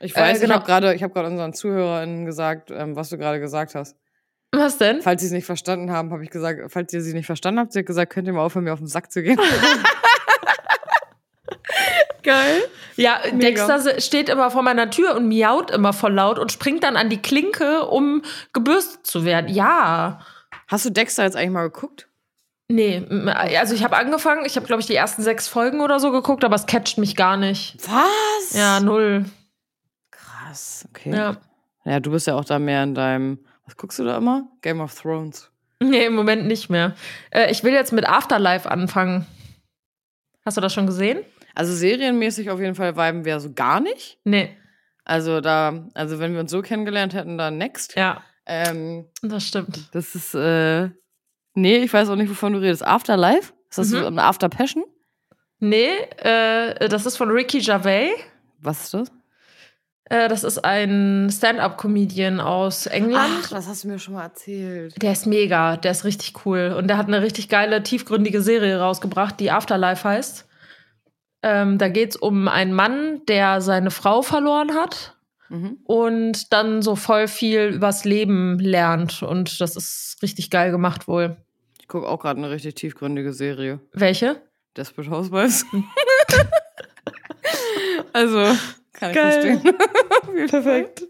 Ich weiß, Äh, genau. ich habe gerade hab grad unseren ZuhörerInnen gesagt, ähm, was du gerade gesagt hast. Was denn? Falls sie es nicht verstanden haben, habe ich gesagt, falls ihr sie nicht verstanden habt, sie hat gesagt, könnt ihr mal aufhören, mir auf den Sack zu gehen. [LAUGHS] Geil. Ja, Mega. Dexter steht immer vor meiner Tür und miaut immer voll laut und springt dann an die Klinke, um gebürstet zu werden. Ja. Hast du Dexter jetzt eigentlich mal geguckt? Nee, m- also ich habe angefangen, ich habe glaube ich die ersten sechs Folgen oder so geguckt, aber es catcht mich gar nicht. Was? Ja, null. Krass, okay. Ja. Ja, du bist ja auch da mehr in deinem, was guckst du da immer? Game of Thrones. Nee, im Moment nicht mehr. Äh, ich will jetzt mit Afterlife anfangen. Hast du das schon gesehen? Also serienmäßig auf jeden Fall viben wir so gar nicht. Nee. Also da, also wenn wir uns so kennengelernt hätten, dann next. Ja, Ähm, das stimmt. das ist, äh, nee, ich weiß auch nicht, wovon du redest. Afterlife? Ist das Mhm. so eine After Passion? Nee, äh, das ist von Ricky Gervais. Was ist das? Äh, das ist ein Stand-up-Comedian aus England. das hast du mir schon mal erzählt. Der ist mega, der ist richtig cool. Und der hat eine richtig geile, tiefgründige Serie rausgebracht, die Afterlife heißt. Ähm, da geht es um einen Mann, der seine Frau verloren hat Mhm. und dann so voll viel übers Leben lernt. Und das ist richtig geil gemacht wohl. Ich gucke auch gerade eine richtig tiefgründige Serie. Welche? Desperate Housewives. [LAUGHS] also, kann ich Geil. verstehen. [LAUGHS] Perfekt.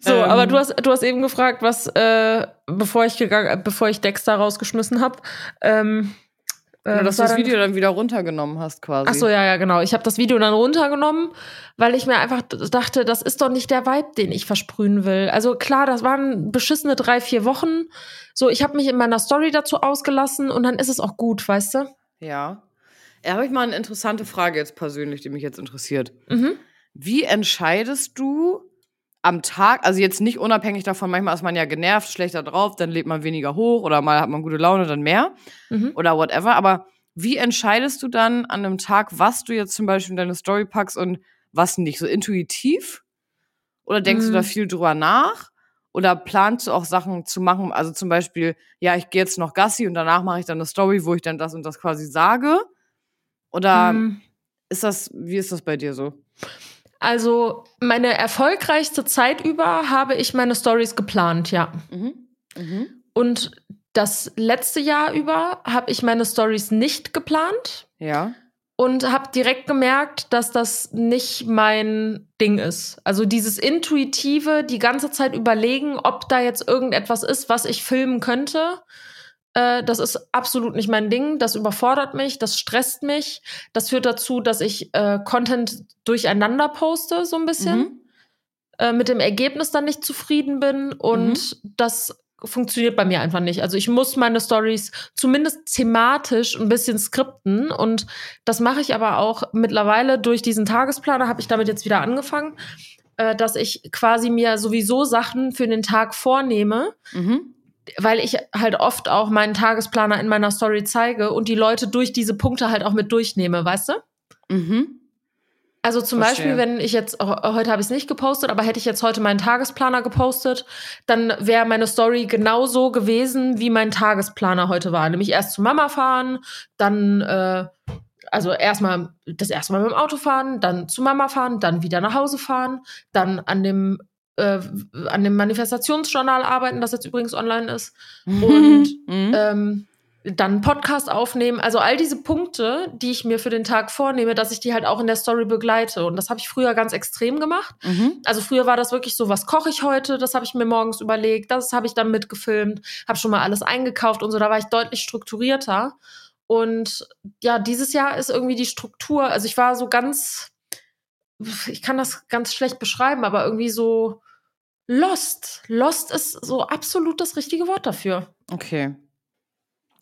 So, Ähm, aber du hast, du hast eben gefragt, was, äh, bevor ich gegangen, bevor ich Dexter rausgeschmissen habe. Ähm, äh, Oder was dass du das Video dann wieder runtergenommen hast, quasi. Ach so, ja, ja, genau. Ich habe das Video dann runtergenommen, weil ich mir einfach dachte, das ist doch nicht der Vibe, den ich versprühen will. Also klar, das waren beschissene drei, vier Wochen. So, ich habe mich in meiner Story dazu ausgelassen und dann ist es auch gut, weißt du? Ja. Da habe ich mal eine interessante Frage jetzt persönlich, die mich jetzt interessiert. Mhm. Wie entscheidest du am Tag, also jetzt nicht unabhängig davon, manchmal ist man ja genervt, schlechter drauf, dann lädt man weniger hoch oder mal hat man gute Laune, dann mehr Mhm. oder whatever. Aber wie entscheidest du dann an einem Tag, was du jetzt zum Beispiel in deine Story packst und was nicht? So intuitiv? Oder denkst du Mm. da viel drüber nach? Oder planst du auch Sachen zu machen? Also zum Beispiel, ja, ich gehe jetzt noch Gassi und danach mache ich dann eine Story, wo ich dann das und das quasi sage? Oder Mhm. ist das, wie ist das bei dir so? Also, meine erfolgreichste Zeit über habe ich meine Stories geplant, ja. Mhm. Mhm. Und das letzte Jahr über habe ich meine Stories nicht geplant. Ja. und habe direkt gemerkt, dass das nicht mein Ding ist. Also dieses intuitive, die ganze Zeit überlegen, ob da jetzt irgendetwas ist, was ich filmen könnte. Äh, das ist absolut nicht mein Ding. Das überfordert mich, das stresst mich. Das führt dazu, dass ich äh, Content durcheinander poste, so ein bisschen. Mhm. Äh, mit dem Ergebnis dann nicht zufrieden bin und das funktioniert bei mir einfach nicht. Also ich muss meine Stories zumindest thematisch ein bisschen skripten und das mache ich aber auch mittlerweile durch diesen Tagesplaner habe ich damit jetzt wieder angefangen, äh, dass ich quasi mir sowieso Sachen für den Tag vornehme, Mhm. Weil ich halt oft auch meinen Tagesplaner in meiner Story zeige und die Leute durch diese Punkte halt auch mit durchnehme, weißt du? Mhm. Also zum Verstehe. Beispiel, wenn ich jetzt, oh, heute habe ich es nicht gepostet, aber hätte ich jetzt heute meinen Tagesplaner gepostet, dann wäre meine Story genauso gewesen, wie mein Tagesplaner heute war. Nämlich erst zu Mama fahren, dann, äh, also erstmal das erste Mal mit dem Auto fahren, dann zu Mama fahren, dann wieder nach Hause fahren, dann an dem, äh, an dem Manifestationsjournal arbeiten, das jetzt übrigens online ist, Und, mhm. ähm, dann einen Podcast aufnehmen. Also all diese Punkte, die ich mir für den Tag vornehme, dass ich die halt auch in der Story begleite. Und das habe ich früher ganz extrem gemacht. mhm. Also früher war das wirklich so, was koche ich heute? Das habe ich mir morgens überlegt. Das habe ich dann mitgefilmt, habe schon mal alles eingekauft und so. Da war ich deutlich strukturierter. Und ja, dieses Jahr ist irgendwie die Struktur, also ich war so ganz, ich kann das ganz schlecht beschreiben, aber irgendwie so lost. Lost ist so absolut das richtige Wort dafür. Okay.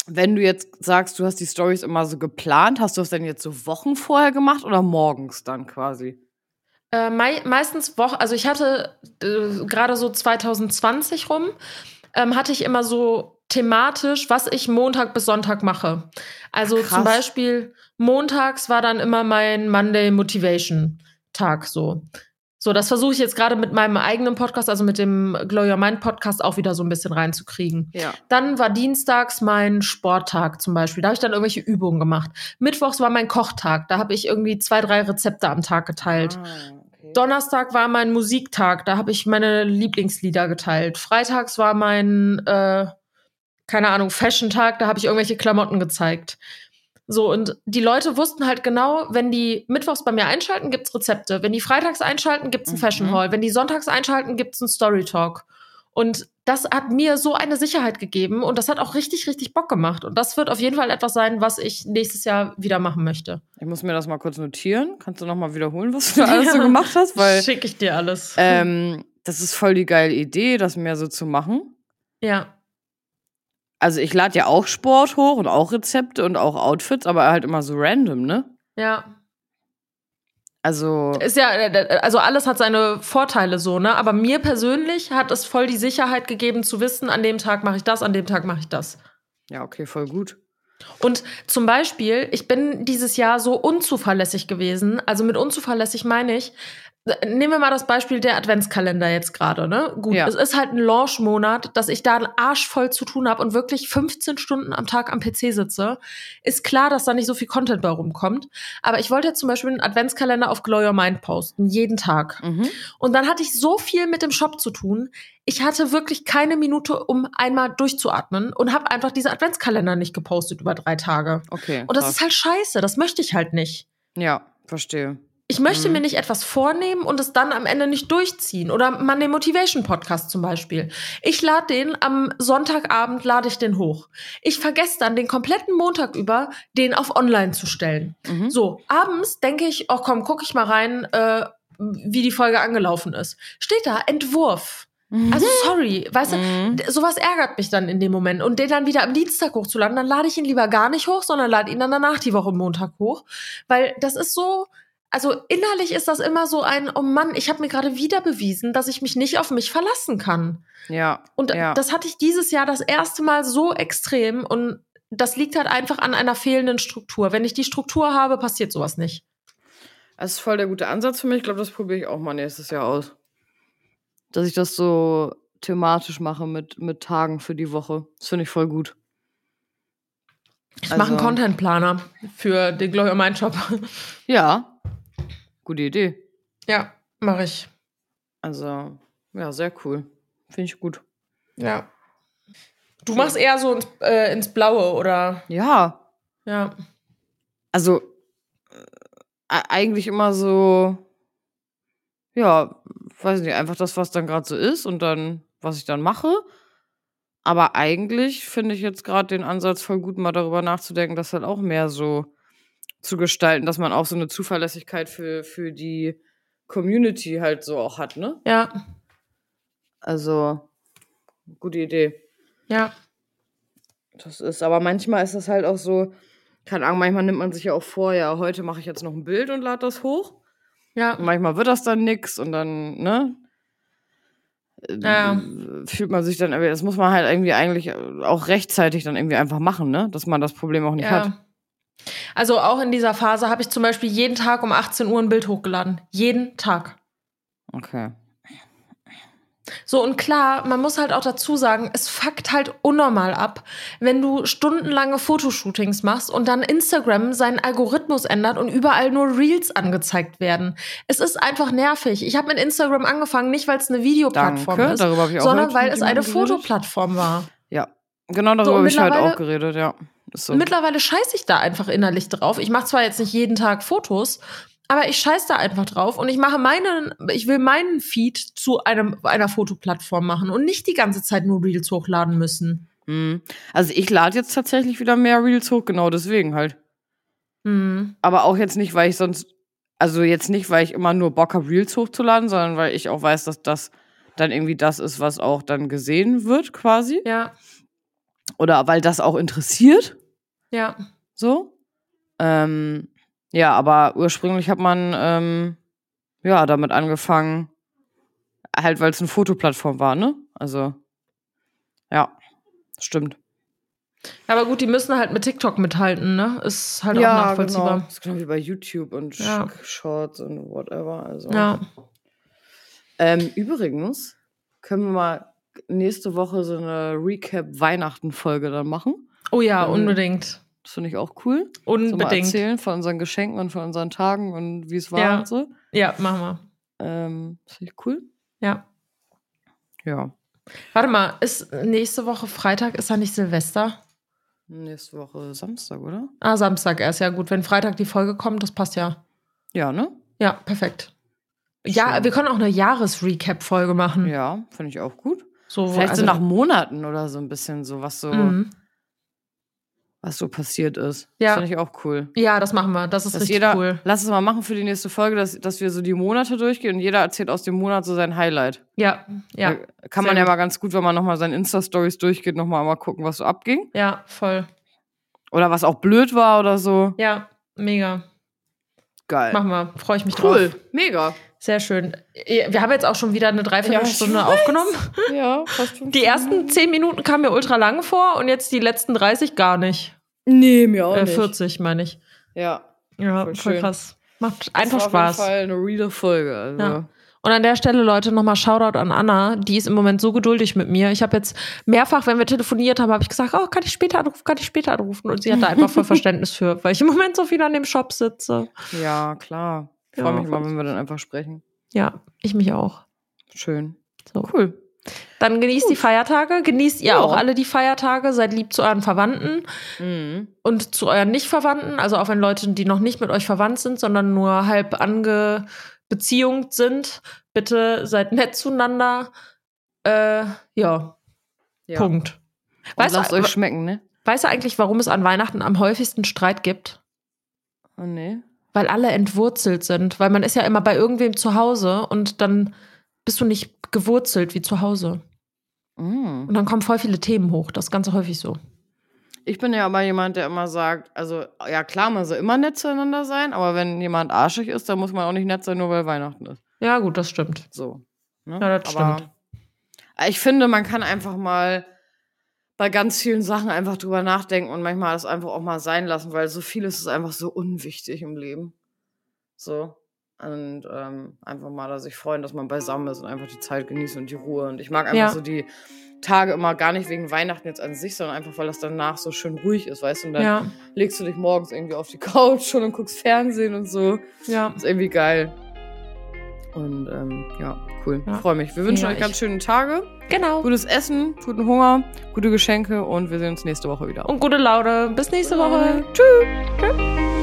Wenn du jetzt sagst, du hast die Stories immer so geplant, hast du das denn jetzt so Wochen vorher gemacht oder morgens dann quasi? Äh, mei meistens Woche, also ich hatte äh, gerade so 2020 rum, ähm, hatte ich immer so thematisch, was ich Montag bis Sonntag mache. Also Krass. zum Beispiel montags war dann immer mein Monday Motivation Tag so. So, das versuche ich jetzt gerade mit meinem eigenen Podcast, also mit dem Glow Your Mind Podcast auch wieder so ein bisschen reinzukriegen. Ja. Dann war dienstags mein Sporttag zum Beispiel. Da habe ich dann irgendwelche Übungen gemacht. Mittwochs war mein Kochtag. Da habe ich irgendwie zwei, drei Rezepte am Tag geteilt. Ah, okay. Donnerstag war mein Musiktag, da habe ich meine Lieblingslieder geteilt. Freitags war mein, äh, keine Ahnung, Fashion-Tag, da habe ich irgendwelche Klamotten gezeigt. So, und die Leute wussten halt genau, wenn die mittwochs bei mir einschalten, gibt's Rezepte. Wenn die freitags einschalten, gibt's einen Mhm. Fashion Hall. Wenn die sonntags einschalten, gibt's einen Story Talk. Und das hat mir so eine Sicherheit gegeben und das hat auch richtig, richtig Bock gemacht. Und das wird auf jeden Fall etwas sein, was ich nächstes Jahr wieder machen möchte. Ich muss mir das mal kurz notieren. Kannst du noch mal wiederholen, was du alles so gemacht hast? Weil Schicke ich dir alles. ähm, das ist voll die geile Idee, das mehr so zu machen. ja. Also ich lade ja auch Sport hoch und auch Rezepte und auch Outfits, aber halt immer so random, ne? Ja. Also Ist ja, äh, also alles hat seine Vorteile so, ne? Aber mir persönlich hat es voll die Sicherheit gegeben zu wissen, an dem Tag mache ich das, an dem Tag mache ich das. ja, okay, voll gut. Und zum Beispiel, ich bin dieses Jahr so unzuverlässig gewesen. Also mit unzuverlässig meine ich, äh, nehmen wir mal das Beispiel der Adventskalender jetzt gerade, ne? Gut, Ja. es ist halt ein Launch-Monat, dass ich da einen Arsch voll zu tun habe und wirklich 15 Stunden am Tag am PC sitze. Ist klar, dass da nicht so viel Content bei rumkommt. Aber ich wollte jetzt zum Beispiel einen Adventskalender auf Glow Your Mind posten, jeden Tag. Mhm. Und dann hatte ich so viel mit dem Shop zu tun. Ich hatte wirklich keine Minute, um einmal durchzuatmen und habe einfach diese Adventskalender nicht gepostet über drei Tage. Okay. Und das krass. ist halt scheiße. Das möchte ich halt nicht. Ja, verstehe. Ich möchte Mhm. mir nicht etwas vornehmen und es dann am Ende nicht durchziehen. Oder man den Motivation Podcast zum Beispiel. Ich lade den am Sonntagabend, lade ich den hoch. Ich vergesse dann den kompletten Montag über, den auf online zu stellen. Mhm. So, abends denke ich, oh komm, guck ich mal rein, äh, wie die Folge angelaufen ist. Steht da, Entwurf. Also sorry, weißt du, Mhm. d- sowas ärgert mich dann in dem Moment. Und den dann wieder am Dienstag hochzuladen, dann lade ich ihn lieber gar nicht hoch, sondern lade ihn dann danach die Woche Montag hoch. Weil das ist so, also innerlich ist das immer so ein, oh Mann, ich habe mir gerade wieder bewiesen, dass ich mich nicht auf mich verlassen kann. Ja. Und ja. das hatte ich dieses Jahr das erste Mal so extrem und das liegt halt einfach an einer fehlenden Struktur. Wenn ich die Struktur habe, passiert sowas nicht. Das ist voll der gute Ansatz für mich. Ich glaube, das probiere ich auch mal nächstes Jahr aus. Dass ich das so thematisch mache mit, mit Tagen für die Woche. Das finde ich voll gut. Ich mache einen Also- Contentplaner für den Glow Your Mind Shop. Ja. Gute Idee. ja, mache ich. Also, ja, sehr cool. Finde ich gut. Ja. Du machst eher so ins, äh, ins Blaue, oder? Ja. Ja. Also, äh, eigentlich immer so, ja, weiß nicht, einfach das, was dann gerade so ist und dann, was ich dann mache. Aber eigentlich finde ich jetzt gerade den Ansatz voll gut, mal darüber nachzudenken, das halt auch mehr so zu gestalten, dass man auch so eine Zuverlässigkeit für, für die Community halt so auch hat, ne? Ja. Also, gute Idee. Ja. Das ist, aber manchmal ist das halt auch so, keine Ahnung, manchmal nimmt man sich ja auch vor, ja, heute mache ich jetzt noch ein Bild und lade das hoch. Ja. Und manchmal wird das dann nix und dann, ne? äh, Ja. Fühlt man sich dann, das muss man halt irgendwie eigentlich auch rechtzeitig dann irgendwie einfach machen, ne? Dass man das Problem auch nicht hat. Also auch in dieser Phase habe ich zum Beispiel jeden Tag um 18 Uhr ein Bild hochgeladen. Jeden Tag. Okay. So, und klar, man muss halt auch dazu sagen, es fuckt halt unnormal ab, wenn du stundenlange Fotoshootings machst und dann Instagram seinen Algorithmus ändert und überall nur Reels angezeigt werden. Es ist einfach nervig. Ich habe mit Instagram angefangen, nicht weil es eine Videoplattform ist, sondern weil es eine. Fotoplattform war. Ja, genau darüber So, habe ich halt auch geredet, ja. So. Mittlerweile scheiße ich da einfach innerlich drauf. Ich mache zwar jetzt nicht jeden Tag Fotos, aber ich scheiß da einfach drauf und ich mache meinen, ich will meinen Feed zu einem, einer Fotoplattform machen und nicht die ganze Zeit nur Reels hochladen müssen. Hm. Also ich lade jetzt tatsächlich wieder mehr Reels hoch, genau deswegen halt. Mhm. Aber auch jetzt nicht, weil ich sonst, also jetzt nicht, weil ich immer nur Bock habe, Reels hochzuladen, sondern weil ich auch weiß, dass das dann irgendwie das ist, was auch dann gesehen wird, quasi. Ja, Oder weil das auch interessiert, ja. so. Ähm, ja, aber ursprünglich hat man ähm, ja damit angefangen, halt weil es eine Fotoplattform war, ne? Also ja, stimmt. Aber gut, die müssen halt mit TikTok mithalten, ne? Ist halt auch nachvollziehbar. Genau. Das ist genau wie bei YouTube und Ja. Sh- Shorts und whatever. Also. Ja. Ähm, übrigens können wir mal nächste Woche so eine Recap-Weihnachten-Folge dann machen. Oh ja, Ähm, unbedingt. Das finde ich auch cool. So Unbedingt. erzählen von unseren Geschenken und von unseren Tagen und wie es war Ja. und so. Ja, machen wir. Ähm, das finde ich cool. Ja. Ja. Warte mal, ist nächste Woche Freitag, ist da nicht Silvester? Nächste Woche Samstag, oder? Ah, Samstag erst. Ja, gut. Wenn Freitag die Folge kommt, das passt ja. Ja, ne? Ja, perfekt. Ja, Schön. wir können auch eine Jahresrecap-Folge machen. Ja, finde ich auch gut. So, Vielleicht also, so nach Monaten oder so ein bisschen so, was so, Mhm. was so passiert ist. Ja. Das finde ich auch cool. Ja, das machen wir. Das ist Dass richtig jeder, cool. lass es mal machen für die nächste Folge, dass, dass wir so die Monate durchgehen und jeder erzählt aus dem Monat so sein Highlight. Ja, ja, Da kann sehr man ja mal ganz gut, wenn man nochmal seine Insta-Stories durchgeht, nochmal mal gucken, was so abging. ja, voll. Oder was auch blöd war oder so. Ja, mega. Geil. Machen wir. Freue ich mich Cool. drauf. Mega. Sehr schön. Wir haben jetzt auch schon wieder eine Dreiviertelstunde Ja, aufgenommen. Ja, fast Die ersten zehn Minuten kamen mir ultra lang vor und jetzt die letzten 30 gar nicht. Nee, mir auch Äh, nicht. 40, meine ich. Ja. Ja, Voll voll, krass. Macht Das einfach war Spaß. Auf jeden Fall eine reale Folge. Also. Ja. Und an der Stelle, Leute, nochmal Shoutout an Anna. Die ist im Moment so geduldig mit mir. Ich habe jetzt mehrfach, wenn wir telefoniert haben, habe ich gesagt, oh, kann ich später anrufen, kann ich später anrufen. Und sie hat da einfach voll Verständnis für, weil ich im Moment so viel an dem Shop sitze. Ja, klar. Ich Ja, freue mich mal, wenn wir dann einfach sprechen. Ja, ich mich auch. Schön. So. Cool. Dann genießt die Feiertage. Genießt ihr Ja. auch alle die Feiertage. Seid lieb zu euren Verwandten Mhm. und zu euren Nicht-Verwandten. Also auch wenn Leute, die noch nicht mit euch verwandt sind, sondern nur halb angebeziehungt sind. Bitte seid nett zueinander. Äh, ja, Ja. Punkt. Und Weißt lasst du, euch schmecken, ne? weißt du eigentlich, warum es an Weihnachten am häufigsten Streit gibt? Oh, nee. Weil alle entwurzelt sind. Weil man ist ja immer bei irgendwem zu Hause und dann bist du nicht gewurzelt wie zu Hause. Mm. Und dann kommen voll viele Themen hoch. Das ist ganz häufig so. Ich bin ja aber jemand, der immer sagt, also ja klar, man soll immer nett zueinander sein, aber wenn jemand arschig ist, dann muss man auch nicht nett sein, nur weil Weihnachten ist. Ja, gut, das stimmt. So. Ne? Ja, das aber Ich finde, man kann einfach mal bei ganz vielen Sachen einfach drüber nachdenken und manchmal das einfach auch mal sein lassen, weil so vieles ist einfach so unwichtig im Leben. So. Und ähm, einfach mal da sich freuen, dass man beisammen ist und einfach die Zeit genießen und die Ruhe. Und ich mag einfach Ja. so die Tage immer gar nicht wegen Weihnachten jetzt an sich, sondern einfach, weil das danach so schön ruhig ist, weißt du? Und dann Ja, legst du dich morgens irgendwie auf die Couch schon und guckst Fernsehen und so. ja. Ist irgendwie geil. Und ähm, ja, cool. Ja. Freue mich. Wir wünschen Ja, euch ganz ich- schöne Tage. Genau. Gutes Essen, guten Hunger, gute Geschenke und wir sehen uns nächste Woche wieder. Und gute Laune. Bis nächste Woche. Tschüss.